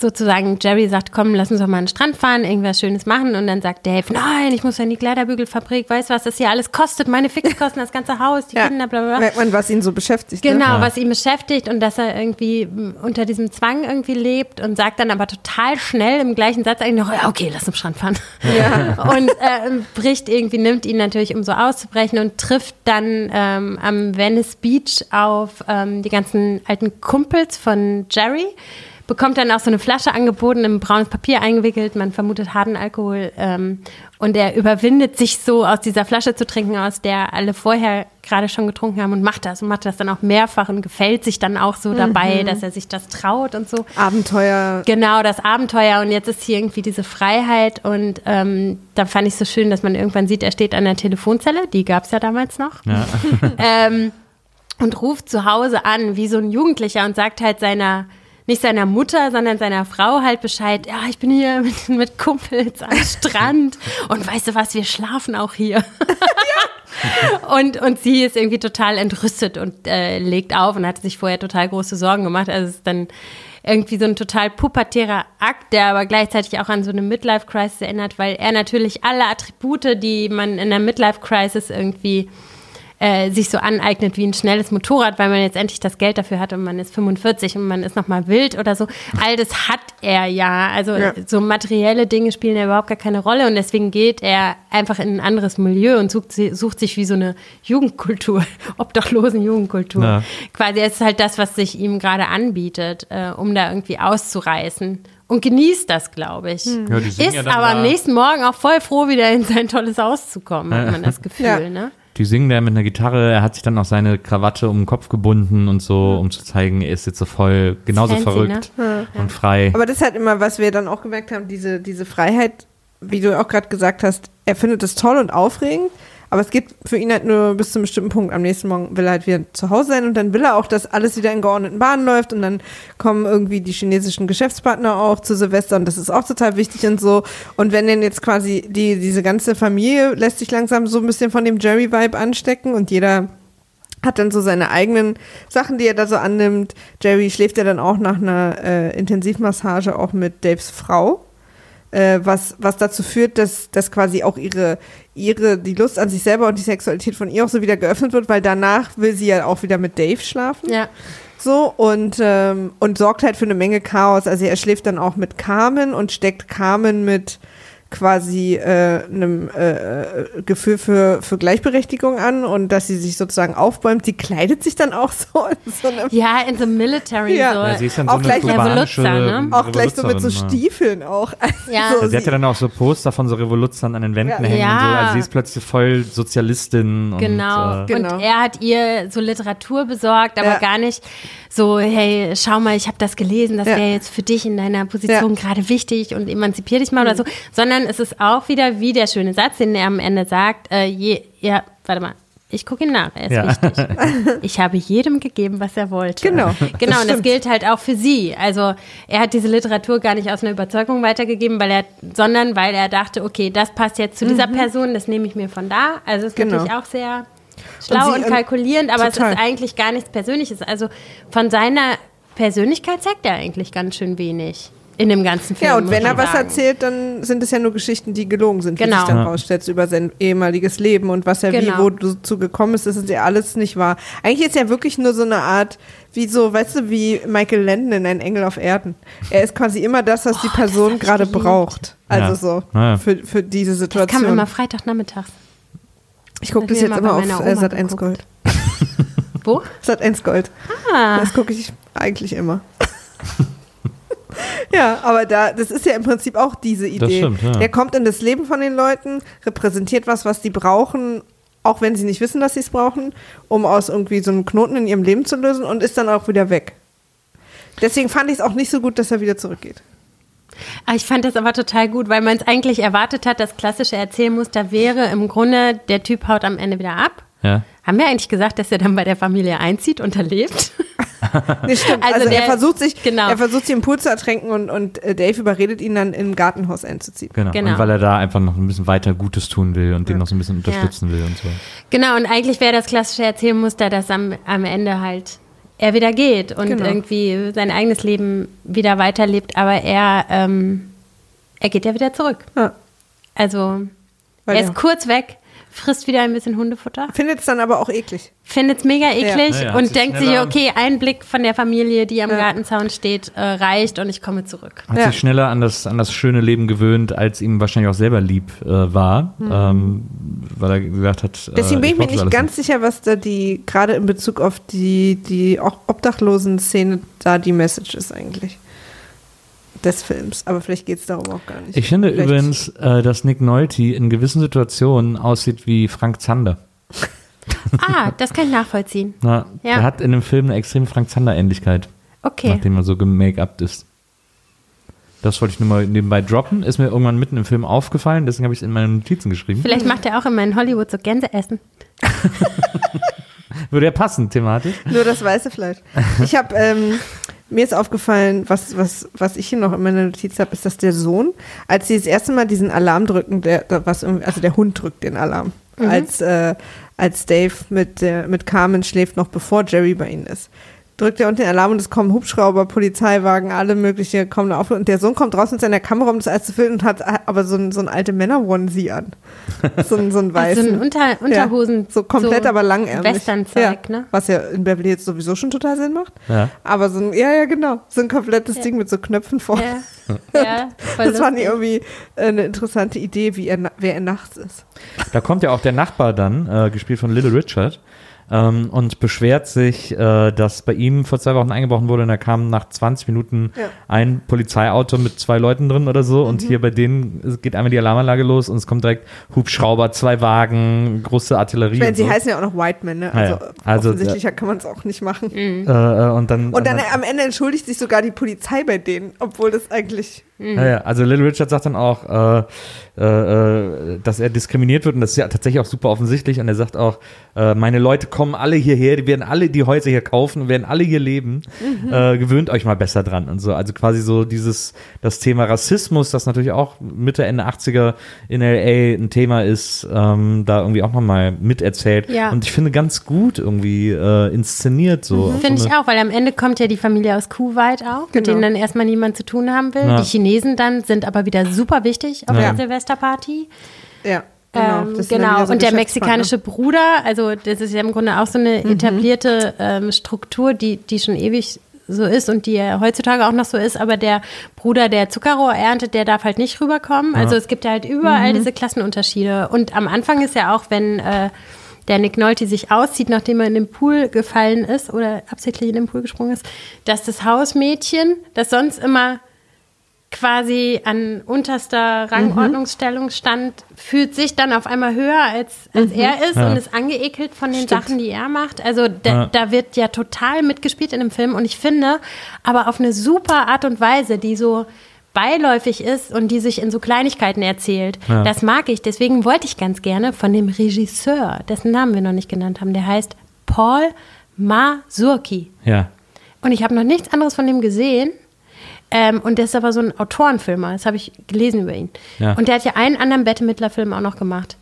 sozusagen Jerry sagt, komm, lass uns doch mal an den Strand fahren, irgendwas Schönes machen. Und dann sagt Dave, nein, ich muss ja in die Kleiderbügelfabrik, weißt du, was das hier alles kostet, meine Fixkosten, das ganze Haus, die ja. Kinder, bla bla bla. Merkt man, was ihn so beschäftigt. Ne? Genau, ne? was ihn beschäftigt und dass er irgendwie unter diesem Zwang irgendwie lebt und sagt dann aber total schnell im gleichen Satz eigentlich noch, ja, okay, lass uns Strand fahren. Ja. (laughs) und äh, bricht irgendwie, nimmt ihn natürlich, um so auszubrechen und trifft dann ähm, am Venice Beach auf ähm, die ganzen alten Kumpels von Jerry bekommt dann auch so eine Flasche angeboten, in braunes Papier eingewickelt. Man vermutet harten Alkohol. Ähm, und er überwindet sich so, aus dieser Flasche zu trinken, aus der alle vorher gerade schon getrunken haben und macht das und macht das dann auch mehrfach und gefällt sich dann auch so dabei, mhm. dass er sich das traut und so. Abenteuer. Genau, das Abenteuer. Und jetzt ist hier irgendwie diese Freiheit. Und ähm, da fand ich so schön, dass man irgendwann sieht, er steht an der Telefonzelle. Die gab es ja damals noch. Ja. (laughs) ähm, und ruft zu Hause an, wie so ein Jugendlicher und sagt halt seiner nicht seiner Mutter, sondern seiner Frau halt Bescheid, ja, ich bin hier (laughs) mit, mit Kumpels am (laughs) Strand und weißt du was, wir schlafen auch hier. (laughs) und, und sie ist irgendwie total entrüstet und äh, legt auf und hat sich vorher total große Sorgen gemacht. Also es ist dann irgendwie so ein total pubertärer Akt, der aber gleichzeitig auch an so eine Midlife-Crisis erinnert, weil er natürlich alle Attribute, die man in der Midlife-Crisis irgendwie äh, sich so aneignet wie ein schnelles Motorrad, weil man jetzt endlich das Geld dafür hat und man ist 45 und man ist nochmal wild oder so. All das hat er ja. Also ja. so materielle Dinge spielen ja überhaupt gar keine Rolle und deswegen geht er einfach in ein anderes Milieu und sucht, sucht sich wie so eine Jugendkultur, (laughs) obdachlosen Jugendkultur. Ja. Quasi es ist halt das, was sich ihm gerade anbietet, äh, um da irgendwie auszureißen und genießt das, glaube ich. Hm. Ja, ist ja aber am nächsten Morgen auch voll froh, wieder in sein tolles Haus zu kommen, hat man das (laughs) Gefühl, ja. ne? Die singen da mit einer Gitarre, er hat sich dann auch seine Krawatte um den Kopf gebunden und so, um zu zeigen, er ist jetzt so voll genauso Fancy, verrückt ne? und frei. Aber das ist halt immer, was wir dann auch gemerkt haben, diese, diese Freiheit, wie du auch gerade gesagt hast, er findet es toll und aufregend, aber es geht für ihn halt nur bis zu einem bestimmten Punkt. Am nächsten Morgen will er halt wieder zu Hause sein und dann will er auch, dass alles wieder in geordneten Bahnen läuft und dann kommen irgendwie die chinesischen Geschäftspartner auch zu Silvester und das ist auch total wichtig und so. Und wenn denn jetzt quasi die, diese ganze Familie lässt sich langsam so ein bisschen von dem Jerry-Vibe anstecken und jeder hat dann so seine eigenen Sachen, die er da so annimmt. Jerry schläft ja dann auch nach einer äh, Intensivmassage auch mit Daves Frau äh, was, was dazu führt, dass, dass quasi auch ihre, ihre, die Lust an sich selber und die Sexualität von ihr auch so wieder geöffnet wird, weil danach will sie ja auch wieder mit Dave schlafen. Ja. So und, ähm, und sorgt halt für eine Menge Chaos. Also er schläft dann auch mit Carmen und steckt Carmen mit quasi äh, einem äh, äh, Gefühl für, für Gleichberechtigung an und dass sie sich sozusagen aufbäumt. Sie kleidet sich dann auch so in so einem Ja, in so Military ja. so. Ja, sie ist dann auch so gleich Revoluzzer, ne? Auch gleich so mit so Stiefeln auch. Also ja. So sie hat ja dann auch so Poster von so Revoluzern an den Wänden ja. hängen ja. und so. Also sie ist plötzlich voll Sozialistin. Genau. Und, äh, genau. und er hat ihr so Literatur besorgt, aber gar nicht so, hey, schau mal, ich habe das gelesen, das wäre jetzt für dich in deiner Position gerade wichtig und emanzipier dich mal mhm. oder so, sondern dann ist es auch wieder wie der schöne Satz, den er am Ende sagt, äh, je, ja, warte mal, ich gucke ihn nach, er ist ja. wichtig. (laughs) Ich habe jedem gegeben, was er wollte. Genau. (laughs) Genau, das und das gilt halt auch für sie. Also er hat diese Literatur gar nicht aus einer Überzeugung weitergegeben, weil er, sondern weil er dachte, okay, das passt jetzt zu dieser mhm. Person, das nehme ich mir von da. Also ist genau. natürlich auch sehr schlau und, sie, und kalkulierend, aber total. es ist eigentlich gar nichts Persönliches. Also von seiner Persönlichkeit zeigt er eigentlich ganz schön wenig. In dem ganzen Film. Ja, und wenn er was sagen. erzählt, dann sind es ja nur Geschichten, die gelogen sind, genau. wie sich dann ja. rausstellt, über sein ehemaliges Leben und was er genau. wie wo dazu gekommen ist. Das ist ja alles nicht wahr. Eigentlich ist er wirklich nur so eine Art, wie so, weißt du, wie Michael Landon in Ein Engel auf Erden. Er ist quasi immer das, was oh, die Person gerade braucht. Also ja. so, ja. Für, für diese Situation. Das kam immer Freitagnachmittags. Ich gucke das jetzt immer auf äh, Sat 1 Gold. Wo? (laughs) Sat 1 Gold. Ah. Das gucke ich eigentlich immer. (laughs) Ja, aber da, das ist ja im Prinzip auch diese Idee. Stimmt, ja. Er kommt in das Leben von den Leuten, repräsentiert was, was die brauchen, auch wenn sie nicht wissen, dass sie es brauchen, um aus irgendwie so einem Knoten in ihrem Leben zu lösen und ist dann auch wieder weg. Deswegen fand ich es auch nicht so gut, dass er wieder zurückgeht. Ah, ich fand das aber total gut, weil man es eigentlich erwartet hat, das klassische Erzählmuster wäre im Grunde, der Typ haut am Ende wieder ab. Ja. Haben wir eigentlich gesagt, dass er dann bei der Familie einzieht und da lebt? (laughs) Nee, stimmt. Also Also, der- er versucht sich, genau. er versucht sich im Pool zu ertränken und, und äh, Dave überredet ihn dann im Gartenhaus einzuziehen. Genau. Genau. Und weil er da einfach noch ein bisschen weiter Gutes tun will und den noch so ein bisschen unterstützen will und so. Genau, und eigentlich wäre das klassische Erzählmuster, dass am, am Ende halt er wieder geht und Genau. irgendwie sein eigenes Leben wieder weiterlebt, aber er, ähm, er geht ja wieder zurück. Ja. Also Weil er er- ist kurz weg, frisst wieder ein bisschen Hundefutter, Findet es dann aber auch eklig. findet es mega eklig Ja, ja, und denkt sich, okay, ein Blick von der Familie, die am Ja. Gartenzaun steht, äh, reicht und ich komme zurück. Hat Ja. sich schneller an das, an das schöne Leben gewöhnt, als ihm wahrscheinlich auch selber lieb äh, war, ähm, weil er gesagt hat. Mhm. Deswegen äh, bin ich mir brauch das nicht ganz sicher, was da die, gerade in Bezug auf die, die auch Obdachlosen-Szene, da die Message ist eigentlich. Des Films. Aber vielleicht geht es darum auch gar nicht. Ich finde Vielleicht- übrigens, äh, dass Nick Nolte in gewissen Situationen aussieht wie Frank Zander. (laughs) Ah, das kann ich nachvollziehen. Na, Ja. Er hat in dem Film eine extreme Frank Zander-Ähnlichkeit, Okay. nachdem er so gemake-upt ist. Das wollte ich nur mal nebenbei droppen. Ist mir irgendwann mitten im Film aufgefallen, deswegen habe ich es in meine Notizen geschrieben. Vielleicht macht er auch immer in Hollywood so Gänseessen. (laughs) Würde ja passen, thematisch. Nur das weiße Fleisch. Ich habe, ähm, (laughs) mir ist aufgefallen, was, was, was ich hier noch in meiner Notiz habe, ist, dass der Sohn, als sie das erste Mal diesen Alarm drücken, der, was also der Hund drückt den Alarm, als, äh, als Dave mit, der, mit Carmen schläft, noch bevor Jerry bei ihnen ist. Drückt er unten den Alarm und es kommen Hubschrauber, Polizeiwagen, alle mögliche kommen da auf. Und der Sohn kommt draußen mit seiner Kamera, um das alles zu filmen und hat aber so ein, so ein alte Männer-Onesie an. (laughs) So ein, so ein weißen. ein Unter Unterhosen. Ja, so komplett, aber langärmlich. Western-Zeug, ja, ne? Was ja in Beverly Hills sowieso schon total Sinn macht. Ja. Aber so ein, ja, ja, genau. So ein komplettes Ding mit so Knöpfen vor. Ja, (laughs) das fand ich lustig. irgendwie eine interessante Idee, wie er, wer er nachts ist. Da kommt ja auch der Nachbar dann, äh, gespielt von Little Richard, ähm, und beschwert sich, äh, dass bei ihm vor zwei Wochen eingebrochen wurde und da kam nach 20 Minuten Ja. ein Polizeiauto mit zwei Leuten drin oder so und hier bei denen geht einmal die Alarmanlage los und es kommt direkt Hubschrauber, zwei Wagen, große Artillerie. Ich meine, und sie so. heißen ja auch noch White Men, ne? Also, Ja, ja. Also, offensichtlicher kann man es auch nicht machen. äh, äh, und dann, Und dann äh, am Ende entschuldigt sich sogar die Polizei bei denen, obwohl das eigentlich. Ja, ja, also Little Richard sagt dann auch, äh, äh, äh, dass er diskriminiert wird und das ist ja tatsächlich auch super offensichtlich und er sagt auch, äh, meine Leute kommen alle hierher, die werden alle die Häuser hier kaufen und werden alle hier leben, äh, gewöhnt euch mal besser dran und so. Also quasi so dieses, das Thema Rassismus, das natürlich auch Mitte, Ende 80er in L.A. ein Thema ist, ähm, da irgendwie auch nochmal miterzählt Ja. und ich finde ganz gut irgendwie äh, inszeniert so. auf Finde so ich auch, weil am Ende kommt ja die Familie aus Kuwait auch, mit Genau. denen dann erstmal niemand zu tun haben will. Ja. Die Chinesen dann sind aber wieder super wichtig auf Ja. der Silvesterparty. Ja, genau. Ähm, genau. so und der mexikanische Bruder, also das ist ja im Grunde auch so eine Mhm. etablierte ähm, Struktur, die, die schon ewig so ist und die ja heutzutage auch noch so ist, aber der Bruder, der Zuckerrohr erntet, der darf halt nicht rüberkommen. Also es gibt ja halt überall Mhm. diese Klassenunterschiede. Und am Anfang ist ja auch, wenn äh, der Nick Nolte sich auszieht, nachdem er in den Pool gefallen ist oder absichtlich in den Pool gesprungen ist, dass das Hausmädchen, das sonst immer quasi an unterster Rangordnungsstellung stand, fühlt sich dann auf einmal höher als, als er ist Ja. und ist angeekelt von den Stimmt. Sachen, die er macht. Also da, Ja. da wird ja total mitgespielt in dem Film und ich finde, aber auf eine super Art und Weise, die so beiläufig ist und die sich in so Kleinigkeiten erzählt. Ja. Das mag ich. Deswegen wollte ich ganz gerne von dem Regisseur, dessen Namen wir noch nicht genannt haben, der heißt Paul Mazurki. Ja. Und ich habe noch nichts anderes von dem gesehen. Ähm, und der ist aber so ein Autorenfilmer. Das habe ich gelesen über ihn. Ja. Und der hat ja einen anderen Bette Midler-Film auch noch gemacht.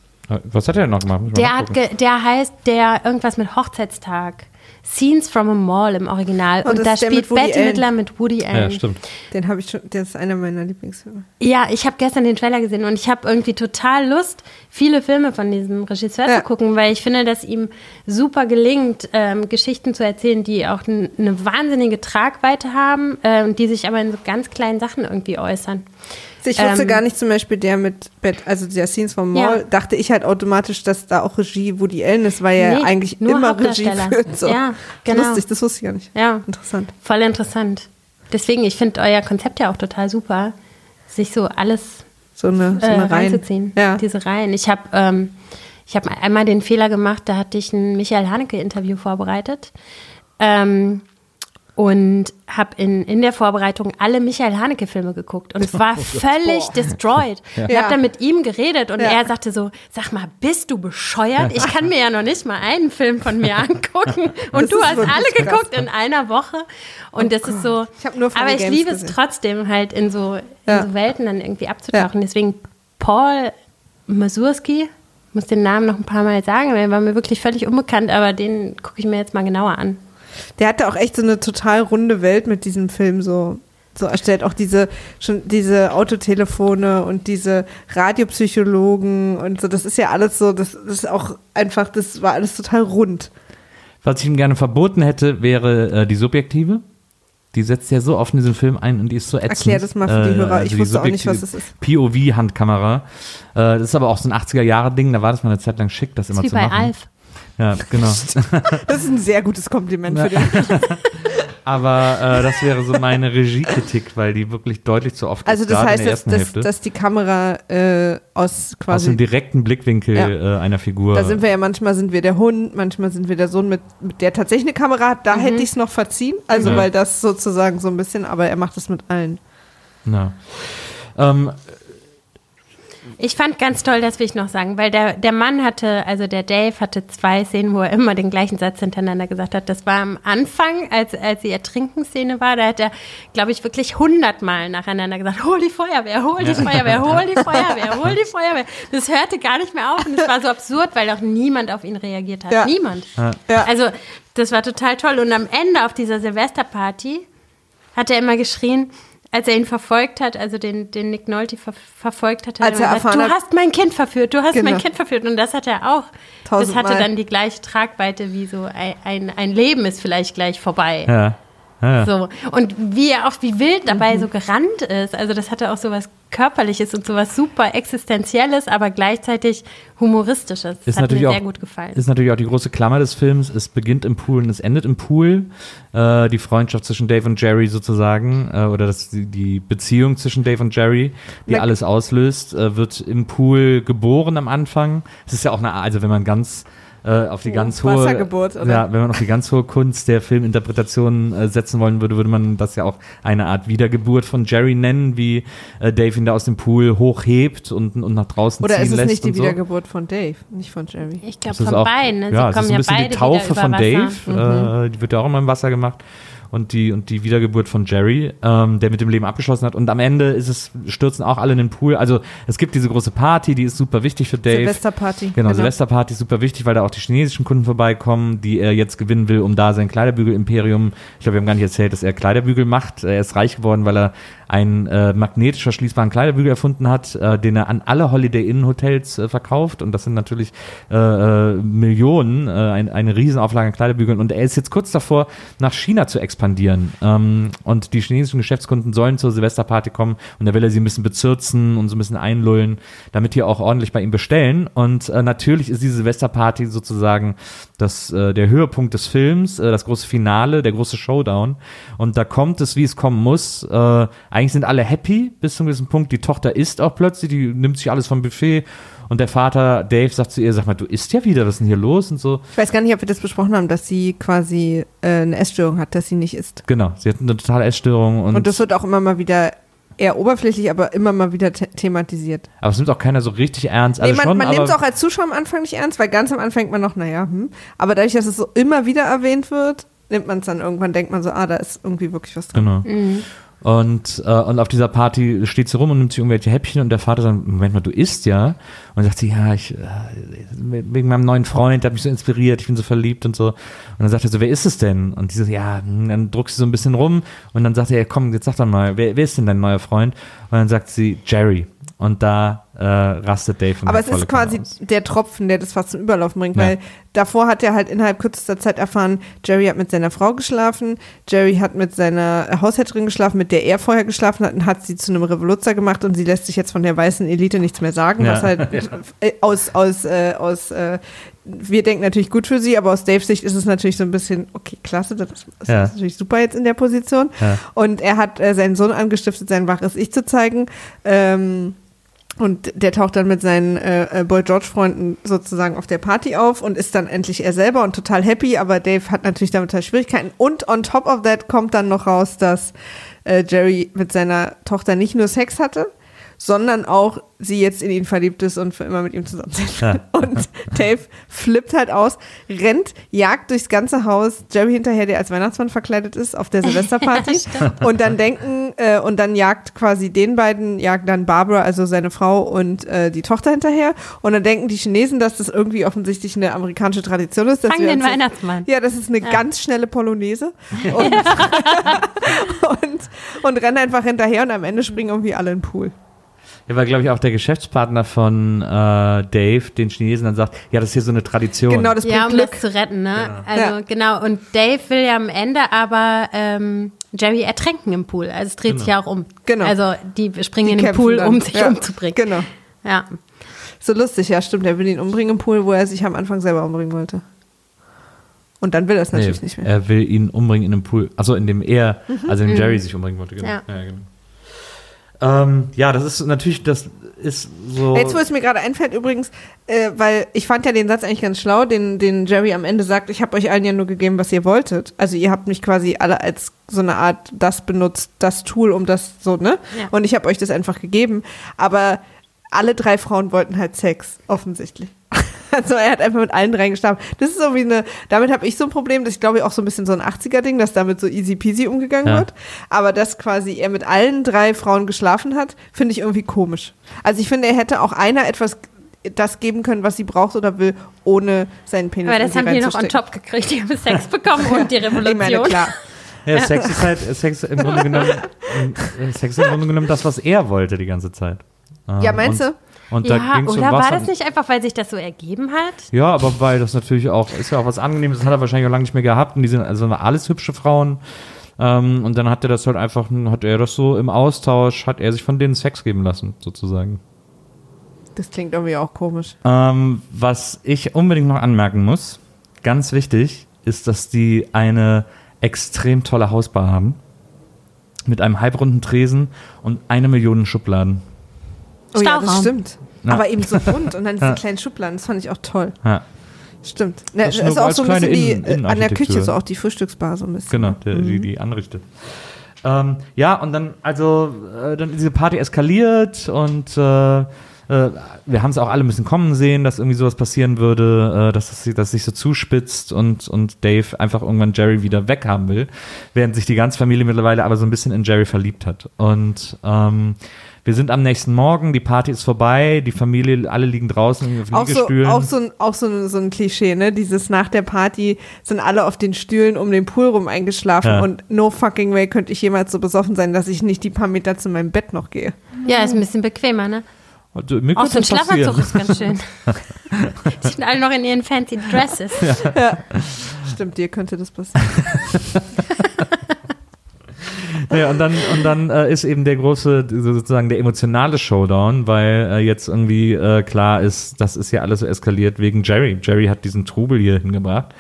Was hat er denn noch gemacht? Der, hat ge der heißt der irgendwas mit Hochzeitstag. Scenes from a Mall im Original. Oh, und da spielt Bette Allen. Midler mit Woody Allen. ja, stimmt. Den habe ich schon, der ist einer meiner Lieblingsfilme. Ja, ich habe gestern den Trailer gesehen und ich habe irgendwie total Lust, viele Filme von diesem Regisseur Ja. zu gucken, weil ich finde, dass ihm super gelingt, ähm, Geschichten zu erzählen, die auch eine wahnsinnige Tragweite haben äh, und die sich aber in so ganz kleinen Sachen irgendwie äußern. Ich wusste Ähm, gar nicht zum Beispiel der mit Bett, also der Scenes vom Mall, Ja. dachte ich halt automatisch, dass da auch Regie Woody Allen ist, weil er Nee, eigentlich nur immer Regie führt. So. Ja, genau. Lustig, das wusste ich gar nicht. Ja, Interessant. voll interessant. Deswegen, ich finde euer Konzept ja auch total super, sich so alles So eine, so äh, eine Reihe. reinzuziehen. Ja. Diese Reihen. Ich habe ähm, ich einmal den Fehler gemacht, da hatte ich ein Michael Haneke-Interview vorbereitet. Ähm, und habe in, in der Vorbereitung alle Michael Haneke-Filme geguckt und war (laughs) oh völlig Boah. destroyed. (laughs) Ja. Ich habe dann mit ihm geredet und ja. er sagte so, sag mal, bist du bescheuert? Ich kann mir ja noch nicht mal einen Film von mir (laughs) angucken und das du hast alle geguckt in einer Woche und oh das Gott. ist so, ich nur aber ich liebe gesehen. es trotzdem halt in so, in ja. so Welten dann irgendwie abzutauchen. Deswegen Paul Masurski, muss den Namen noch ein paar Mal sagen, weil er war mir wirklich völlig unbekannt, aber den gucke ich mir jetzt mal genauer an. Der hatte auch echt so eine total runde Welt mit diesem Film so so erstellt. Auch diese, schon diese Autotelefone und diese Radiopsychologen und so, das ist ja alles so, das, das ist auch einfach, das war alles total rund. Was ich ihm gerne verboten hätte, wäre äh, die Subjektive. Die setzt ja so oft in diesen Film ein und die ist so ätzend. Erklär das mal für die äh, Hörer, also ich wusste auch nicht, was es ist. POV-Handkamera. Äh, das ist aber auch so ein 80er-Jahre-Ding, da war das mal eine Zeit lang schick, das, das immer zu machen. Wie bei Alf. Ja, genau. (laughs) Das ist ein sehr gutes Kompliment für den. (laughs) Aber äh, das wäre so meine Regiekritik, weil die wirklich deutlich zu oft Also das heißt, dass, dass, dass, die Kamera äh, aus quasi aus dem direkten Blickwinkel ja. äh, einer Figur. Da sind wir ja manchmal sind wir der Hund, manchmal sind wir der Sohn mit, mit der tatsächlich eine Kamera hat. Da mhm. hätte ich es noch verziehen, also ja. weil das sozusagen so ein bisschen, aber er macht es mit allen. Na. Ähm, ich fand ganz toll, das will ich noch sagen, weil der, der Mann hatte, also der Dave hatte zwei Szenen, wo er immer den gleichen Satz hintereinander gesagt hat. Das war am Anfang, als, als die Ertrinkenszene war, da hat er, glaube ich, wirklich hundertmal nacheinander gesagt, hol die Feuerwehr, hol die Feuerwehr, hol die Feuerwehr, hol die Feuerwehr. Das hörte gar nicht mehr auf und es war so absurd, weil auch niemand auf ihn reagiert hat. Ja. Niemand. Ja. Also das war total toll. Und am Ende auf dieser Silvesterparty hat er immer geschrien, als er ihn verfolgt hat, also den, den Nick Nolte ver verfolgt hat, hat er gesagt, du hast mein Kind verführt, du hast genau. mein Kind verführt. Und das hat er auch. Das hatte dann die gleiche Tragweite wie so ein, ein, ein Leben ist vielleicht gleich vorbei. Ja. Ja. So. Und wie er auch, wie wild dabei mhm. so gerannt ist. Also das hatte auch so was Körperliches und so was super Existenzielles, aber gleichzeitig Humoristisches. Das ist hat mir sehr gut gefallen. Ist natürlich auch die große Klammer des Films. Es beginnt im Pool und es endet im Pool. Äh, die Freundschaft zwischen Dave und Jerry sozusagen, äh, oder das, die Beziehung zwischen Dave und Jerry, die Na, alles auslöst, äh, wird im Pool geboren am Anfang. Es ist ja auch eine, also wenn man ganz äh, auf die oh, ganz hohe Wassergeburt, oder? Ja, wenn man auf die ganz hohe Kunst der Filminterpretation äh, setzen wollen würde, würde man das ja auch eine Art Wiedergeburt von Jerry nennen, wie äh, Dave ihn da aus dem Pool hochhebt und, und nach draußen oder ziehen lässt. Oder ist es nicht die so. Wiedergeburt von Dave, nicht von Jerry? Ich glaube von auch, beiden. Ne? Ja, es ist ein bisschen die Taufe von Dave. Mhm. Äh, die wird ja auch immer im Wasser gemacht und die, und die Wiedergeburt von Jerry, ähm, der mit dem Leben abgeschlossen hat. Und am Ende ist es, stürzen auch alle in den Pool. Also es gibt diese große Party, die ist super wichtig für Dave. Silvesterparty. Genau, genau. Silvesterparty ist super wichtig, weil da auch die chinesischen Kunden vorbeikommen, die er jetzt gewinnen will, um da sein Kleiderbügel-Imperium. Ich glaube, wir haben gar nicht erzählt, dass er Kleiderbügel macht. Er ist reich geworden, weil er einen äh, magnetisch verschließbaren Kleiderbügel erfunden hat, äh, den er an alle Holiday Inn Hotels äh, verkauft. Und das sind natürlich äh, äh, Millionen, äh, ein, eine Riesenauflage an Kleiderbügeln. Und er ist jetzt kurz davor, nach China zu expandieren. Ähm, und die chinesischen Geschäftskunden sollen zur Silvesterparty kommen und da will er sie ein bisschen bezirzen und so ein bisschen einlullen, damit die auch ordentlich bei ihm bestellen. Und äh, natürlich ist diese Silvesterparty sozusagen das, äh, der Höhepunkt des Films, äh, das große Finale, der große Showdown. Und da kommt es, wie es kommen muss. Äh, eigentlich sind alle happy bis zu einem gewissen Punkt. Die Tochter isst auch plötzlich, die nimmt sich alles vom Buffet. Und der Vater Dave sagt zu ihr, sag mal, du isst ja wieder, was ist denn hier los und so. Ich weiß gar nicht, ob wir das besprochen haben, dass sie quasi äh, eine Essstörung hat, dass sie nicht isst. Genau, sie hat eine totale Essstörung. Und, und das wird auch immer mal wieder eher oberflächlich, aber immer mal wieder thematisiert. Aber es nimmt auch keiner so richtig ernst. Also nee, man, man nimmt es auch als Zuschauer am Anfang nicht ernst, weil ganz am Anfang denkt man noch, naja, hm. Aber dadurch, dass es so immer wieder erwähnt wird, nimmt man es dann irgendwann, denkt man so, ah, da ist irgendwie wirklich was drin. Genau. Mhm. Und, äh, und auf dieser Party steht sie rum und nimmt sich irgendwelche Häppchen und der Vater sagt, Moment mal, du isst ja. Und sagt sie, ja, ich, äh, wegen meinem neuen Freund, der hat mich so inspiriert, ich bin so verliebt und so. Und dann sagt er so, wer ist es denn? Und die so, ja, dann druckst sie so ein bisschen rum und dann sagt er, ja, komm, jetzt sag doch mal, wer, wer ist denn dein neuer Freund? Und dann sagt sie, Jerry. Und da äh, rastet Dave. Aber es ist quasi aus. der Tropfen, der das fast zum Überlaufen bringt, ja. weil davor hat er halt innerhalb kürzester Zeit erfahren, Jerry hat mit seiner Frau geschlafen, Jerry hat mit seiner Haushälterin geschlafen, mit der er vorher geschlafen hat und hat sie zu einem Revoluzer gemacht und sie lässt sich jetzt von der weißen Elite nichts mehr sagen, ja. was halt (laughs) äh, aus, aus, äh, aus äh, wir denken natürlich gut für sie, aber aus Daves Sicht ist es natürlich so ein bisschen, okay, klasse, das ist ja. natürlich super jetzt in der Position. Ja. Und er hat äh, seinen Sohn angestiftet, sein waches Ich zu zeigen. Ähm, Und der taucht dann mit seinen äh, äh, Boy George-Freunden sozusagen auf der Party auf und ist dann endlich er selber und total happy, aber Dave hat natürlich damit halt Schwierigkeiten. Und on top of that kommt dann noch raus, dass äh, Jerry mit seiner Tochter nicht nur Sex hatte, sondern auch sie jetzt in ihn verliebt ist und für immer mit ihm zusammen sein (laughs) will. Und Dave flippt halt aus, rennt, jagt durchs ganze Haus Jerry hinterher, der als Weihnachtsmann verkleidet ist, auf der (laughs) Silvesterparty. und dann denken, äh, und dann jagt quasi den beiden, jagt dann Barbara, also seine Frau und äh, die Tochter hinterher. Und dann denken die Chinesen, dass das irgendwie offensichtlich eine amerikanische Tradition ist. Dass Fang den Weihnachtsmann. Ja, das ist eine ja. ganz schnelle Polonaise. (laughs) Und, und, und rennen einfach hinterher und am Ende springen irgendwie alle in den Pool. Ja, weil, glaube ich, auch der Geschäftspartner von äh, Dave den Chinesen dann sagt, ja, das ist hier so eine Tradition. Genau, das Ja, um Glück. das zu retten, ne? Genau. Also, ja. genau. Und Dave will ja am Ende aber ähm, Jerry ertränken im Pool. Also, es dreht genau. sich ja auch um. Genau. Also, die springen die in den Pool, dann. um sich ja. umzubringen. Genau. Ja. So lustig, ja, stimmt. Er will ihn umbringen im Pool, wo er sich am Anfang selber umbringen wollte. Und dann will er es natürlich nee, nicht mehr. Er will ihn umbringen in dem Pool. Also in dem er, mhm. also in dem mhm. Jerry sich umbringen wollte. Genau. Ja. ja genau. Ähm, ja, das ist natürlich, das ist so. Jetzt, wo es mir gerade einfällt, übrigens, äh, weil ich fand ja den Satz eigentlich ganz schlau, den, den Jerry am Ende sagt, ich habe euch allen ja nur gegeben, was ihr wolltet. Also ihr habt mich quasi alle als so eine Art das benutzt, das Tool, um das so, ne? Ja. Und ich habe euch das einfach gegeben. Aber alle drei Frauen wollten halt Sex, offensichtlich. (laughs) Also er hat einfach mit allen dreien geschlafen. Das ist so wie eine, damit habe ich so ein Problem, dass ich glaube auch so ein bisschen so ein 80er-Ding, dass damit so easy peasy umgegangen ja. wird. Aber dass quasi er mit allen drei Frauen geschlafen hat, finde ich irgendwie komisch. Also ich finde, er hätte auch einer etwas das geben können, was sie braucht oder will, ohne seinen Penis Aber das haben die noch on top gekriegt. Die haben Sex bekommen und die Revolution. (laughs) Ich meine, klar. Ja, Sex ist halt Sex im Grunde genommen, (laughs) Sex im Grunde genommen das, was er wollte die ganze Zeit. Ja, meinst du? Und ja, da ging's oder um war das nicht einfach, weil sich das so ergeben hat? Ja, aber weil das natürlich auch, ist ja auch was Angenehmes, das hat er wahrscheinlich auch lange nicht mehr gehabt und die sind also alles hübsche Frauen. Ähm, und dann hat er das halt einfach, hat er das so im Austausch, hat er sich von denen Sex geben lassen, sozusagen. Das klingt irgendwie auch komisch. Ähm, was ich unbedingt noch anmerken muss, ganz wichtig, ist, dass die eine extrem tolle Hausbar haben. Mit einem halbrunden Tresen und eine Million Schubladen. Oh ja, das stimmt. Ja. Aber eben so rund und dann (laughs) diese ja. kleinen Schubladen, das fand ich auch toll. Ja. Stimmt. Ne, das ist auch so ein bisschen die, Innen an der Küche, so auch die Frühstücksbar so ein bisschen. Genau, der, mhm. die, die anrichtet. Ähm, ja, und dann, also, äh, dann diese Party eskaliert und äh, äh, wir haben es auch alle ein bisschen kommen sehen, dass irgendwie sowas passieren würde, äh, dass es dass sich so zuspitzt und, und Dave einfach irgendwann Jerry wieder weghaben will, während sich die ganze Familie mittlerweile aber so ein bisschen in Jerry verliebt hat. Und ähm, wir sind am nächsten Morgen, die Party ist vorbei, die Familie, alle liegen draußen auf auch Liegestühlen. So, auch so ein, auch so ein, so ein Klischee, ne? Dieses nach der Party sind alle auf den Stühlen um den Pool rum eingeschlafen ja. und no fucking way könnte ich jemals so besoffen sein, dass ich nicht die paar Meter zu meinem Bett noch gehe. Ja, ist ein bisschen bequemer, ne? Also, mir auch so ein Schlafanzug ist ganz schön. (laughs) die sind alle noch in ihren fancy Dresses. Ja. ja. Stimmt, dir könnte das passieren. (laughs) ja, und dann, und dann äh, ist eben der große, sozusagen der emotionale Showdown, weil äh, jetzt irgendwie äh, klar ist, das ist ja alles so eskaliert wegen Jerry. Jerry hat diesen Trubel hier hingebracht.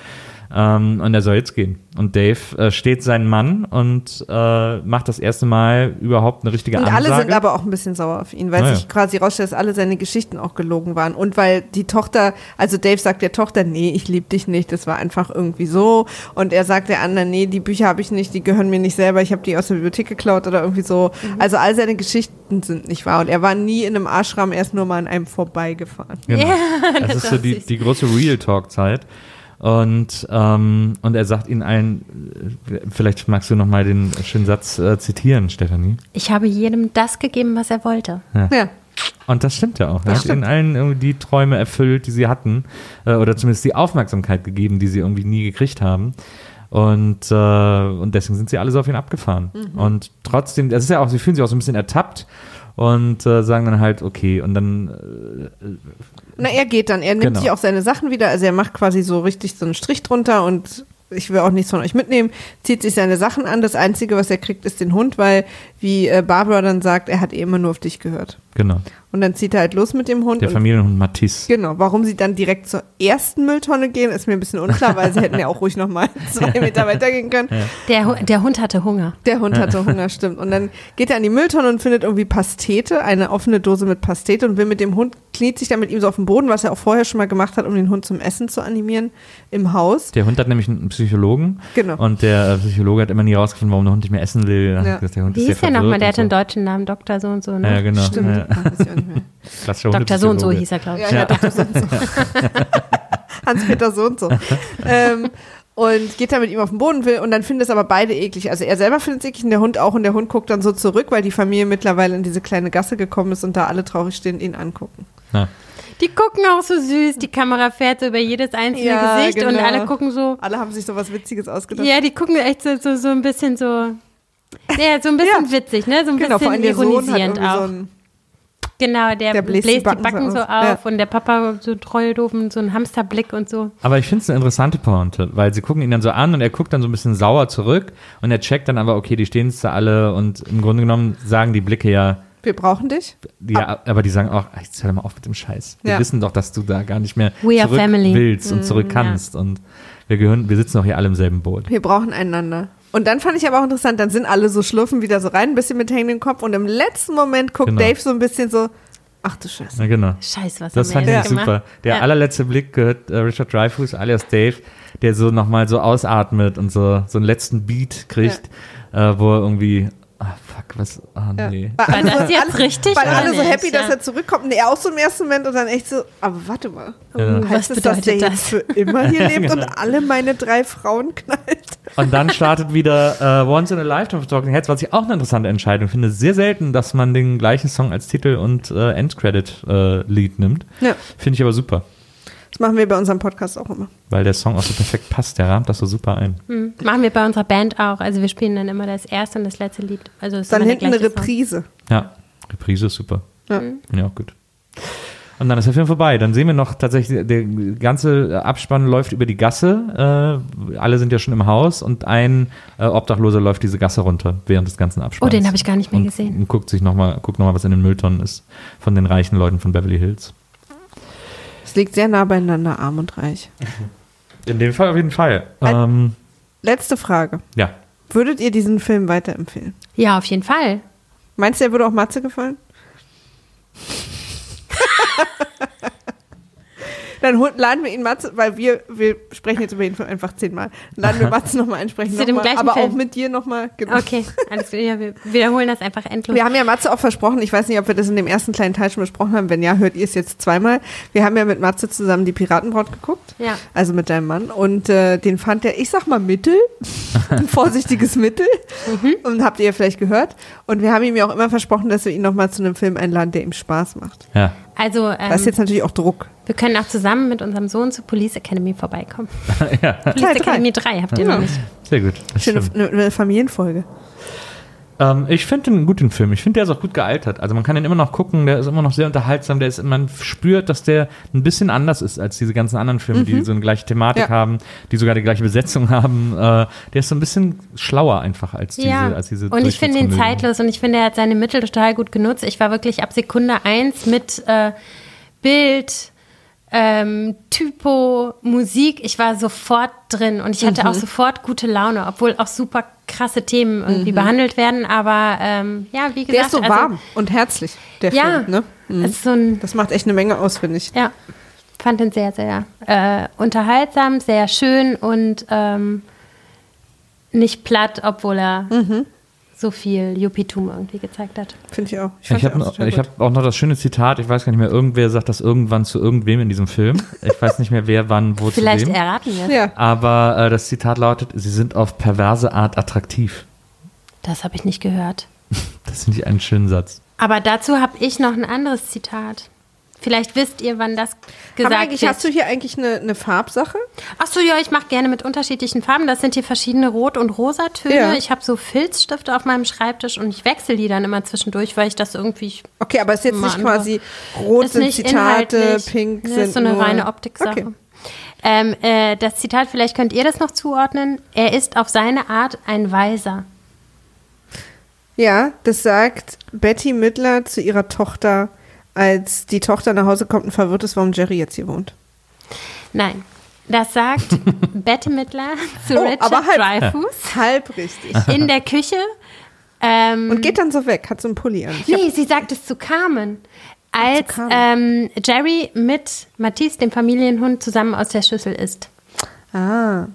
Ähm, und er soll jetzt gehen. Und Dave äh, steht seinen Mann und äh, macht das erste Mal überhaupt eine richtige und Ansage. Und alle sind aber auch ein bisschen sauer auf ihn, weil naja. sich quasi rausstellt, dass alle seine Geschichten auch gelogen waren. Und weil die Tochter, also Dave sagt der Tochter, nee, ich liebe dich nicht, das war einfach irgendwie so. Und er sagt der anderen, nee, die Bücher habe ich nicht, die gehören mir nicht selber, ich habe die aus der Bibliothek geklaut oder irgendwie so. Mhm. Also all seine Geschichten sind nicht wahr. Und er war nie in einem Ashram, er ist nur mal an einem vorbeigefahren. Genau. Ja, das, (laughs) das ist so die, die große Real Talk-Zeit. Und, ähm, und er sagt ihnen allen, vielleicht magst du noch mal den schönen Satz äh, zitieren, Stefanie. Ich habe jedem das gegeben, was er wollte. Ja. ja. Und das stimmt ja auch. Er hat ihnen allen irgendwie die Träume erfüllt, die sie hatten, äh, oder zumindest die Aufmerksamkeit gegeben, die sie irgendwie nie gekriegt haben. Und, äh, und deswegen sind sie alle so auf ihn abgefahren. Mhm. Und trotzdem, das ist ja auch, sie fühlen sich auch so ein bisschen ertappt und äh, sagen dann halt, okay, und dann. Äh, Na, er geht dann, er nimmt genau. sich auch seine Sachen wieder, also er macht quasi so richtig so einen Strich drunter und ich will auch nichts von euch mitnehmen, zieht sich seine Sachen an. Das Einzige, was er kriegt, ist den Hund, weil, wie äh, Barbara dann sagt, er hat eh immer nur auf dich gehört. Genau. Und dann zieht er halt los mit dem Hund. Der und Familienhund Matisse. Genau, warum sie dann direkt zur ersten Mülltonne gehen, ist mir ein bisschen unklar, weil sie hätten ja auch ruhig nochmal (laughs) zwei Meter weitergehen können. Der, der Hund hatte Hunger. Der Hund hatte Hunger, stimmt. Und dann geht er an die Mülltonne und findet irgendwie Pastete, eine offene Dose mit Pastete und will mit dem Hund, kniet sich dann mit ihm so auf den Boden, was er auch vorher schon mal gemacht hat, um den Hund zum Essen zu animieren im Haus. Der Hund hat nämlich einen Psychologen. Genau. Und der äh, Psychologe hat immer nie rausgefunden, warum der Hund nicht mehr essen will. Hat Ja. er der Hund Wie ist sehr der nochmal? Der einen so. deutschen Namen, Doktor so und so, ne? Ja, genau. Stimmt. Ja. Ah, weiß ich auch nicht mehr. Dr. So und so hieß er, glaube ich. Ja, ja, Dr. So und so. (laughs) Hans-Peter so und so. ähm, und geht dann mit ihm auf den Boden will und dann finden es aber beide eklig. Also er selber findet es eklig und der Hund auch und der Hund guckt dann so zurück, weil die Familie mittlerweile in diese kleine Gasse gekommen ist und da alle traurig stehen und ihn angucken. Ja. Die gucken auch so süß. Die Kamera fährt so über jedes einzelne Ja, Gesicht und genau. alle gucken so. Alle haben sich so was Witziges ausgedacht. Ja, die gucken echt so, so, so ein bisschen so. Ja, so ein bisschen Ja. witzig, ne? So ein genau, vor allem bisschen der Sohn hat ironisierend auch. so ein genau, der, der bläst, die Backen, so auf, Ja. und der Papa so treu doof und so ein Hamsterblick und so. Aber ich finde es eine interessante Pointe, weil sie gucken ihn dann so an und er guckt dann so ein bisschen sauer zurück und er checkt dann aber, okay, die stehen jetzt da alle und im Grunde genommen sagen die Blicke ja, Wir brauchen dich. ja, aber die sagen auch, ach, jetzt hör doch mal auf mit dem Scheiß. Wir Ja. wissen doch, dass du da gar nicht mehr We zurück willst und zurück ja. kannst und wir gehören, wir sitzen doch hier alle im selben Boot. Wir brauchen einander. Und dann fand ich aber auch interessant, dann sind alle so schlurfen wieder so rein, ein bisschen mit hängendem Kopf und im letzten Moment guckt Genau. Dave so ein bisschen so, ach du Scheiße. Ja, genau. Scheiß, was Das fand ich jetzt super. gemacht? Der Ja. allerletzte Blick gehört äh, Richard Dreyfuss alias Dave, der so nochmal so ausatmet und so, so einen letzten Beat kriegt, äh, wo er irgendwie, ah fuck, was, ah Ja. nee. Weil War alle das so, jetzt alle, richtig Weil oder alle so nicht? happy, dass Ja. er zurückkommt und er auch so im ersten Moment und dann echt so, aber warte mal. Ja. Heißt Was es, dass der bedeutet jetzt für immer hier (laughs) lebt und Genau. alle meine drei Frauen knallt? Und dann startet wieder äh, Once in a Lifetime of Talking Heads, was ich auch eine interessante Entscheidung finde. Sehr selten, dass man den gleichen Song als Titel und äh, Endcredit-Lied nimmt. Ja, Finde ich aber super, das machen wir bei unserem Podcast auch immer. weil der Song auch so perfekt passt. Der rahmt das so super ein. Hm. Machen wir bei unserer Band auch. Also wir spielen dann immer das erste und das letzte Lied. Also ist Dann hinten eine gleiche Song. Reprise. Ja, Reprise ist super. Ja. Finde ich auch gut. Und dann ist der Film vorbei. Dann sehen wir noch tatsächlich, der ganze Abspann läuft über die Gasse. Äh, alle sind ja schon im Haus und ein äh, Obdachloser läuft diese Gasse runter während des ganzen Abspanns. Oh, den habe ich gar nicht mehr und, gesehen. Und guckt sich nochmal, guckt nochmal, was in den Mülltonnen ist von den reichen Leuten von Beverly Hills. Es liegt sehr nah beieinander, arm und reich. In dem Fall auf jeden Fall. Ähm, Letzte Frage. ja. Würdet ihr diesen Film weiterempfehlen? Ja, auf jeden Fall. Meinst du, er würde auch Matze gefallen? (laughs) Dann laden wir ihn Matze, weil wir, wir sprechen jetzt über ihn einfach zehnmal. Laden wir Matze nochmal einsprechen, Zu dem nochmal, gleichen aber Film? auch mit dir nochmal. Genau. Okay, alles klar. Ja, wir wiederholen das einfach endlos. Wir haben ja Matze auch versprochen, ich weiß nicht, ob wir das in dem ersten kleinen Teil schon besprochen haben. Wenn ja, hört ihr es jetzt zweimal. Wir haben ja mit Matze zusammen die Piratenbraut geguckt. Ja. Also mit deinem Mann. Und äh, den fand er, ich sag mal, Mittel. (laughs) Ein vorsichtiges Mittel. Mhm. Und habt ihr vielleicht gehört. Und wir haben ihm ja auch immer versprochen, dass wir ihn nochmal zu einem Film einladen, der ihm Spaß macht. Ja. Also, Da ist ähm, jetzt natürlich auch Druck. wir können auch zusammen mit unserem Sohn zur Police Academy vorbeikommen. (laughs) ja. Police Teil drei. Academy 3 habt ihr Ja. noch nicht. Sehr gut. Das Schöne Familienfolge. Ähm, ich finde den gut, den Film. Ich finde, der ist auch gut gealtert. Also man kann den immer noch gucken, der ist immer noch sehr unterhaltsam. Der ist, man spürt, dass der ein bisschen anders ist als diese ganzen anderen Filme, die so eine gleiche Thematik Ja. haben, die sogar die gleiche Besetzung (laughs) haben. Äh, der ist so ein bisschen schlauer einfach als diese, Ja, als diese und ich finde ihn zeitlos und ich finde, er hat seine Mittel total gut genutzt. Ich war wirklich ab Sekunde eins mit äh, Bild, ähm, Typo, Musik. Ich war sofort drin und ich hatte Mhm. auch sofort gute Laune, obwohl auch super krasse Themen irgendwie behandelt werden. Aber ähm, ja, wie gesagt, Mhm. Der ist so also, warm und herzlich, der Ja, Film. Ne? es ist so ein Das macht echt eine Menge aus, finde ich. Ja, fand den sehr, sehr äh, unterhaltsam, sehr schön und ähm, nicht platt, obwohl er Mhm. So viel Jupitum irgendwie gezeigt hat. Finde ich auch. Ich fand habe auch ich hab auch noch das schöne Zitat, ich weiß gar nicht mehr, irgendwer sagt das irgendwann zu irgendwem in diesem Film. Ich weiß nicht mehr, wer wann wo Vielleicht zu wem. erraten wir es. Ja, Aber äh, das Zitat lautet, sie sind auf perverse Art attraktiv. Das habe ich nicht gehört. (laughs) Das finde ich einen schönen Satz. Aber dazu habe ich noch ein anderes Zitat. Vielleicht wisst ihr, wann das aber gesagt eigentlich wird. hast du hier eigentlich eine, eine Farbsache. Ach so, ja, ich mache gerne mit unterschiedlichen Farben. Das sind hier verschiedene Rot- und Rosatöne. Ja. Ich habe so Filzstifte auf meinem Schreibtisch und ich wechsle die dann immer zwischendurch, weil ich das irgendwie Okay, aber es ist jetzt nicht andere. quasi rot ist sind nicht Zitate, inhaltlich. pink Nee, sind ist so eine nur reine Optiksache. Okay. Ähm, äh, das Zitat, vielleicht könnt ihr das noch zuordnen. Er ist auf seine Art ein Weiser. Ja, das sagt Betty Midler zu ihrer Tochter, als die Tochter nach Hause kommt und verwirrt ist, warum Jerry jetzt hier wohnt. Nein. Das sagt (laughs) Bette Mittler zu Oh, Richard aber halb- Dreyfuss (laughs) Halb richtig. in der Küche. Ähm, Und geht dann so weg, hat so einen Pulli an. Ich nee, sie sagt es zu Carmen. Als Carmen. ähm, Jerry mit Matisse, dem Familienhund, zusammen aus der Schüssel isst. ah,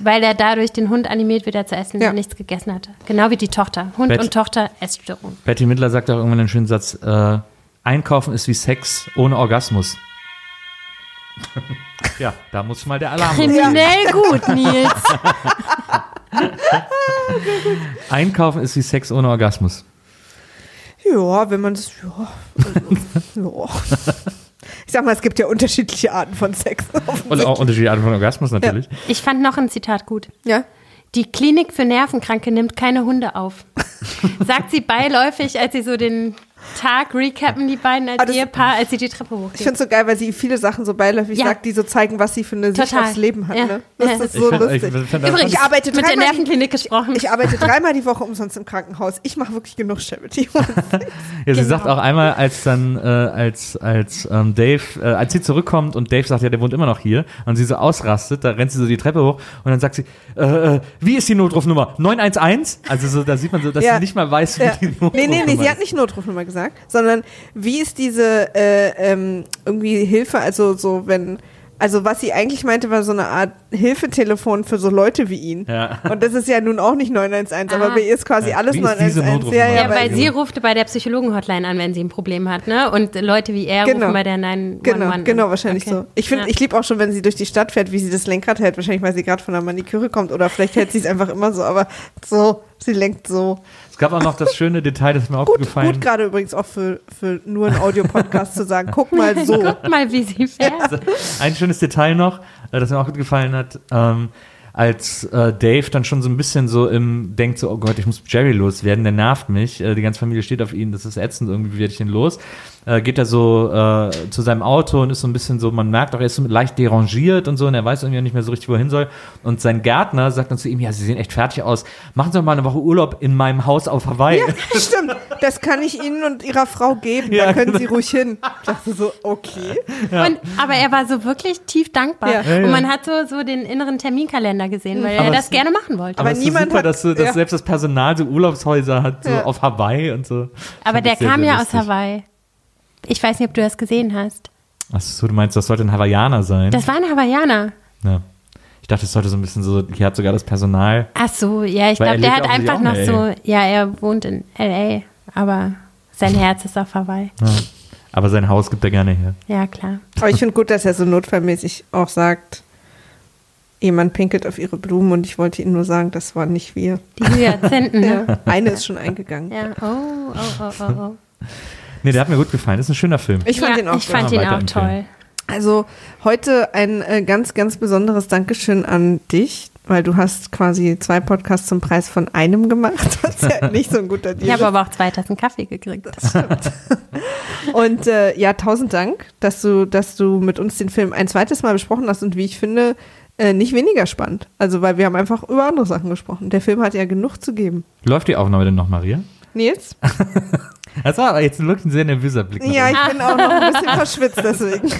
Weil er dadurch den Hund animiert, wieder zu essen, wenn Ja. er nichts gegessen hatte. Genau wie die Tochter. Hund Bet- und Tochter Essstörung. Betty Midler sagt auch irgendwann einen schönen Satz: äh, Einkaufen ist wie Sex ohne Orgasmus. ja, da muss mal der Alarm. losgehen. Kriminell gut, Nils. (laughs) Einkaufen ist wie Sex ohne Orgasmus. ja, wenn man das, ja, also, ja. Ich sag mal, es gibt ja unterschiedliche Arten von Sex. Und auch unterschiedliche Arten von Orgasmus natürlich. Ich fand noch ein Zitat gut. Ja. Die Klinik für Nervenkranke nimmt keine Hunde auf. Sagt sie beiläufig, als sie so den Tag recappen, die beiden als Aber das- Ehepaar, als sie die Treppe Ich hochgehen. finde es so geil, weil sie viele Sachen so beiläufig Ja. sagt, die so zeigen, was sie für eine Sicht Total. aufs Leben hat. Ja. Ne? Das Ja. ist Ich so find- ich lustig. find- find- ich arbeite mit der dreimal die- Nervenklinik gesprochen. Ich arbeite (laughs) dreimal die Woche umsonst im Krankenhaus. Ich mache wirklich genug Charity. (laughs) Ja, sie Genau. sagt auch einmal, als dann, äh, als, als ähm, Dave, äh, als sie zurückkommt und Dave sagt, ja, der wohnt immer noch hier und sie so ausrastet, da rennt sie so die Treppe hoch und dann sagt sie, äh, äh, wie ist die Notrufnummer? 911? Also so, da sieht man so, dass Ja. sie nicht mal weiß, wie Ja. die Notrufnummer Nee, nee, nee, sie ist. hat nicht Notrufnummer gesagt, sondern wie ist diese äh, ähm, irgendwie Hilfe, also so, wenn, also was sie eigentlich meinte, war so eine Art Hilfetelefon für so Leute wie ihn. Ja. Und das ist ja nun auch nicht 911, aber Ah. bei ihr ist quasi Ja. alles Wie ist diese 911. Notrufnummer? Ja, ja, Ja, weil, sie ruft bei der Psychologen-Hotline an, wenn sie ein Problem hat, ne? Und Leute wie er Genau. rufen bei der 911 Genau, an. genau, wahrscheinlich Okay. so. Ich finde, Ja. ich liebe auch schon, wenn sie durch die Stadt fährt, wie sie das Lenkrad hält. Wahrscheinlich, weil sie gerade von der Maniküre kommt oder vielleicht hält sie es einfach immer so, aber so, sie lenkt so. Es gab auch noch das schöne Detail, das mir auch Gut, gefallen. gut gerade übrigens auch für, für nur einen Audiopodcast zu sagen, guck mal so. (laughs) Guck mal, wie sie fährt. Ein schönes Detail noch, äh, das mir auch gut gefallen hat, ähm, als äh, Dave dann schon so ein bisschen so im denkt so, oh Gott, ich muss Jerry loswerden, der nervt mich, äh, die ganze Familie steht auf ihn, das ist ätzend, irgendwie wie werde ich den los? Äh, geht er so äh, zu seinem Auto und ist so ein bisschen so, man merkt auch, er ist so leicht derangiert und so und er weiß irgendwie auch nicht mehr so richtig, wohin soll. Und sein Gärtner sagt dann zu ihm, ja, Sie sehen echt fertig aus, machen Sie doch mal eine Woche Urlaub in meinem Haus auf Hawaii. Stimmt, das kann ich Ihnen und Ihrer Frau geben, Ja, da können genau. Sie ruhig hin. Ich dachte so, okay. Und, aber er war so wirklich tief dankbar. Ja. Ja, ja. Und man hat so, so den inneren Terminkalender gesehen, weil Aber er es- das gerne machen wollte. Aber Aber es niemand super, hat- dass, dass ja. selbst das Personal so Urlaubshäuser hat, so Ja. auf Hawaii und so. Aber der kam sehr ja aus. Hawaii. Ich weiß nicht, ob du das gesehen hast. Achso, du meinst, das sollte ein Hawaiianer sein? Das war ein Hawaiianer. Ja. Ich dachte, es sollte so ein bisschen so, hier hat sogar das Personal. Ach so, ja, ich glaube, der hat einfach noch so, ja, er wohnt in L.A., aber sein Herz ist auf Hawaii. Ja. Aber sein Haus gibt er gerne her. Ja, klar. Aber ich finde gut, dass er so notfallmäßig auch sagt, jemand pinkelt auf ihre Blumen und ich wollte Ihnen nur sagen, das waren nicht wir. Die Hyazinthen, ne? Ja, eine ist schon eingegangen. Ja, oh, oh, oh, oh, oh. Nee, der hat mir gut gefallen. Das ist ein schöner Film. Ich fand ja, ihn auch ich toll. fand ihn auch toll. Also heute ein äh, ganz, ganz besonderes Dankeschön an dich, weil du hast quasi zwei Podcasts zum Preis von einem gemacht, (laughs) was ja nicht so ein guter Ich Deal habe ist. aber auch zwei Tassen Kaffee gekriegt. Und äh, ja, tausend Dank, dass du, dass du mit uns den Film ein zweites Mal besprochen hast und wie ich finde, äh, nicht weniger spannend. Also weil wir haben einfach über andere Sachen gesprochen. Der Film hat ja genug zu geben. Läuft die Aufnahme denn noch, Maria? Nils? (laughs) Das war aber jetzt wirklich ein sehr nervöser Blick. Ja, ich bin auch noch ein bisschen (laughs) verschwitzt deswegen.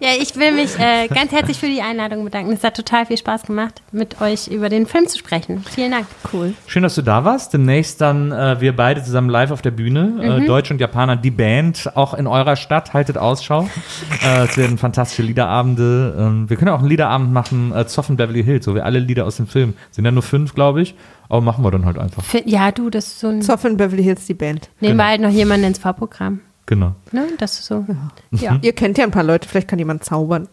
Ja, ich will mich äh, ganz herzlich für die Einladung bedanken. Es hat total viel Spaß gemacht, mit euch über den Film zu sprechen. Vielen Dank. Cool. Schön, dass du da warst. Demnächst dann äh, wir beide zusammen live auf der Bühne. Äh, Deutsch und Japaner, die Band, auch in eurer Stadt. Haltet Ausschau. (laughs) äh, es werden fantastische Liederabende. Ähm, wir können auch einen Liederabend machen, äh, Zoff in Beverly Hills, so wie alle Lieder aus dem Film. Sind ja nur fünf, glaube ich. Aber machen wir dann halt einfach. Ja, du, das ist so ein. Zoff in Beverly Hills, die Band. Nehmen Genau. wir halt noch jemanden ins Vorprogramm. Genau. Ne? Das ist so. Ja. Ihr kennt ja ein paar Leute, vielleicht kann jemand zaubern.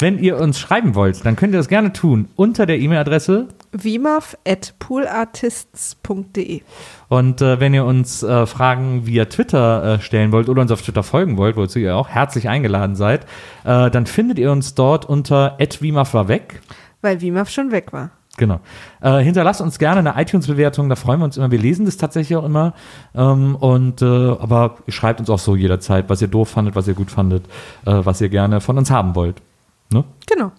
Wenn ihr uns schreiben wollt, dann könnt ihr das gerne tun unter der E-Mail-Adresse. Vimaf at poolartists.de. Und äh, wenn ihr uns äh, Fragen via Twitter äh, stellen wollt oder uns auf Twitter folgen wollt, wozu ihr auch herzlich eingeladen seid, äh, dann findet ihr uns dort unter @wimaf war weg. Weil Vimaf schon weg war. Genau. Äh, hinterlasst uns gerne eine iTunes-Bewertung, da freuen wir uns immer. Wir lesen das tatsächlich auch immer. Ähm, und äh, aber schreibt uns auch so jederzeit, was ihr doof fandet, was ihr gut fandet, äh, was ihr gerne von uns haben wollt. Ne? Genau.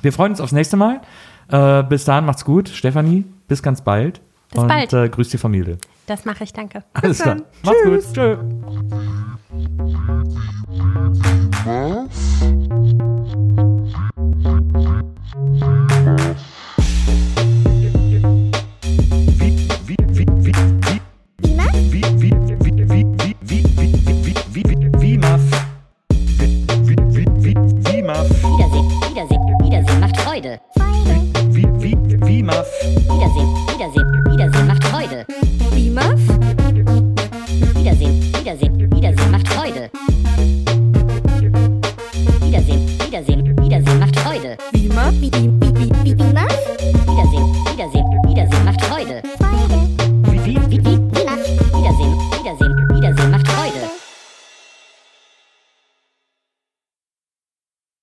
Wir freuen uns aufs nächste Mal. Äh, bis dahin macht's gut, Stefanie. Bis ganz bald. Bis und, bald. Äh, grüß die Familie. Das mache ich, danke. (laughs) Alles klar. Macht's gut. Tschö. Was? Wiedersehen, Wiedersehen macht Freude. Wie, wie, wie, wie, wie, wie,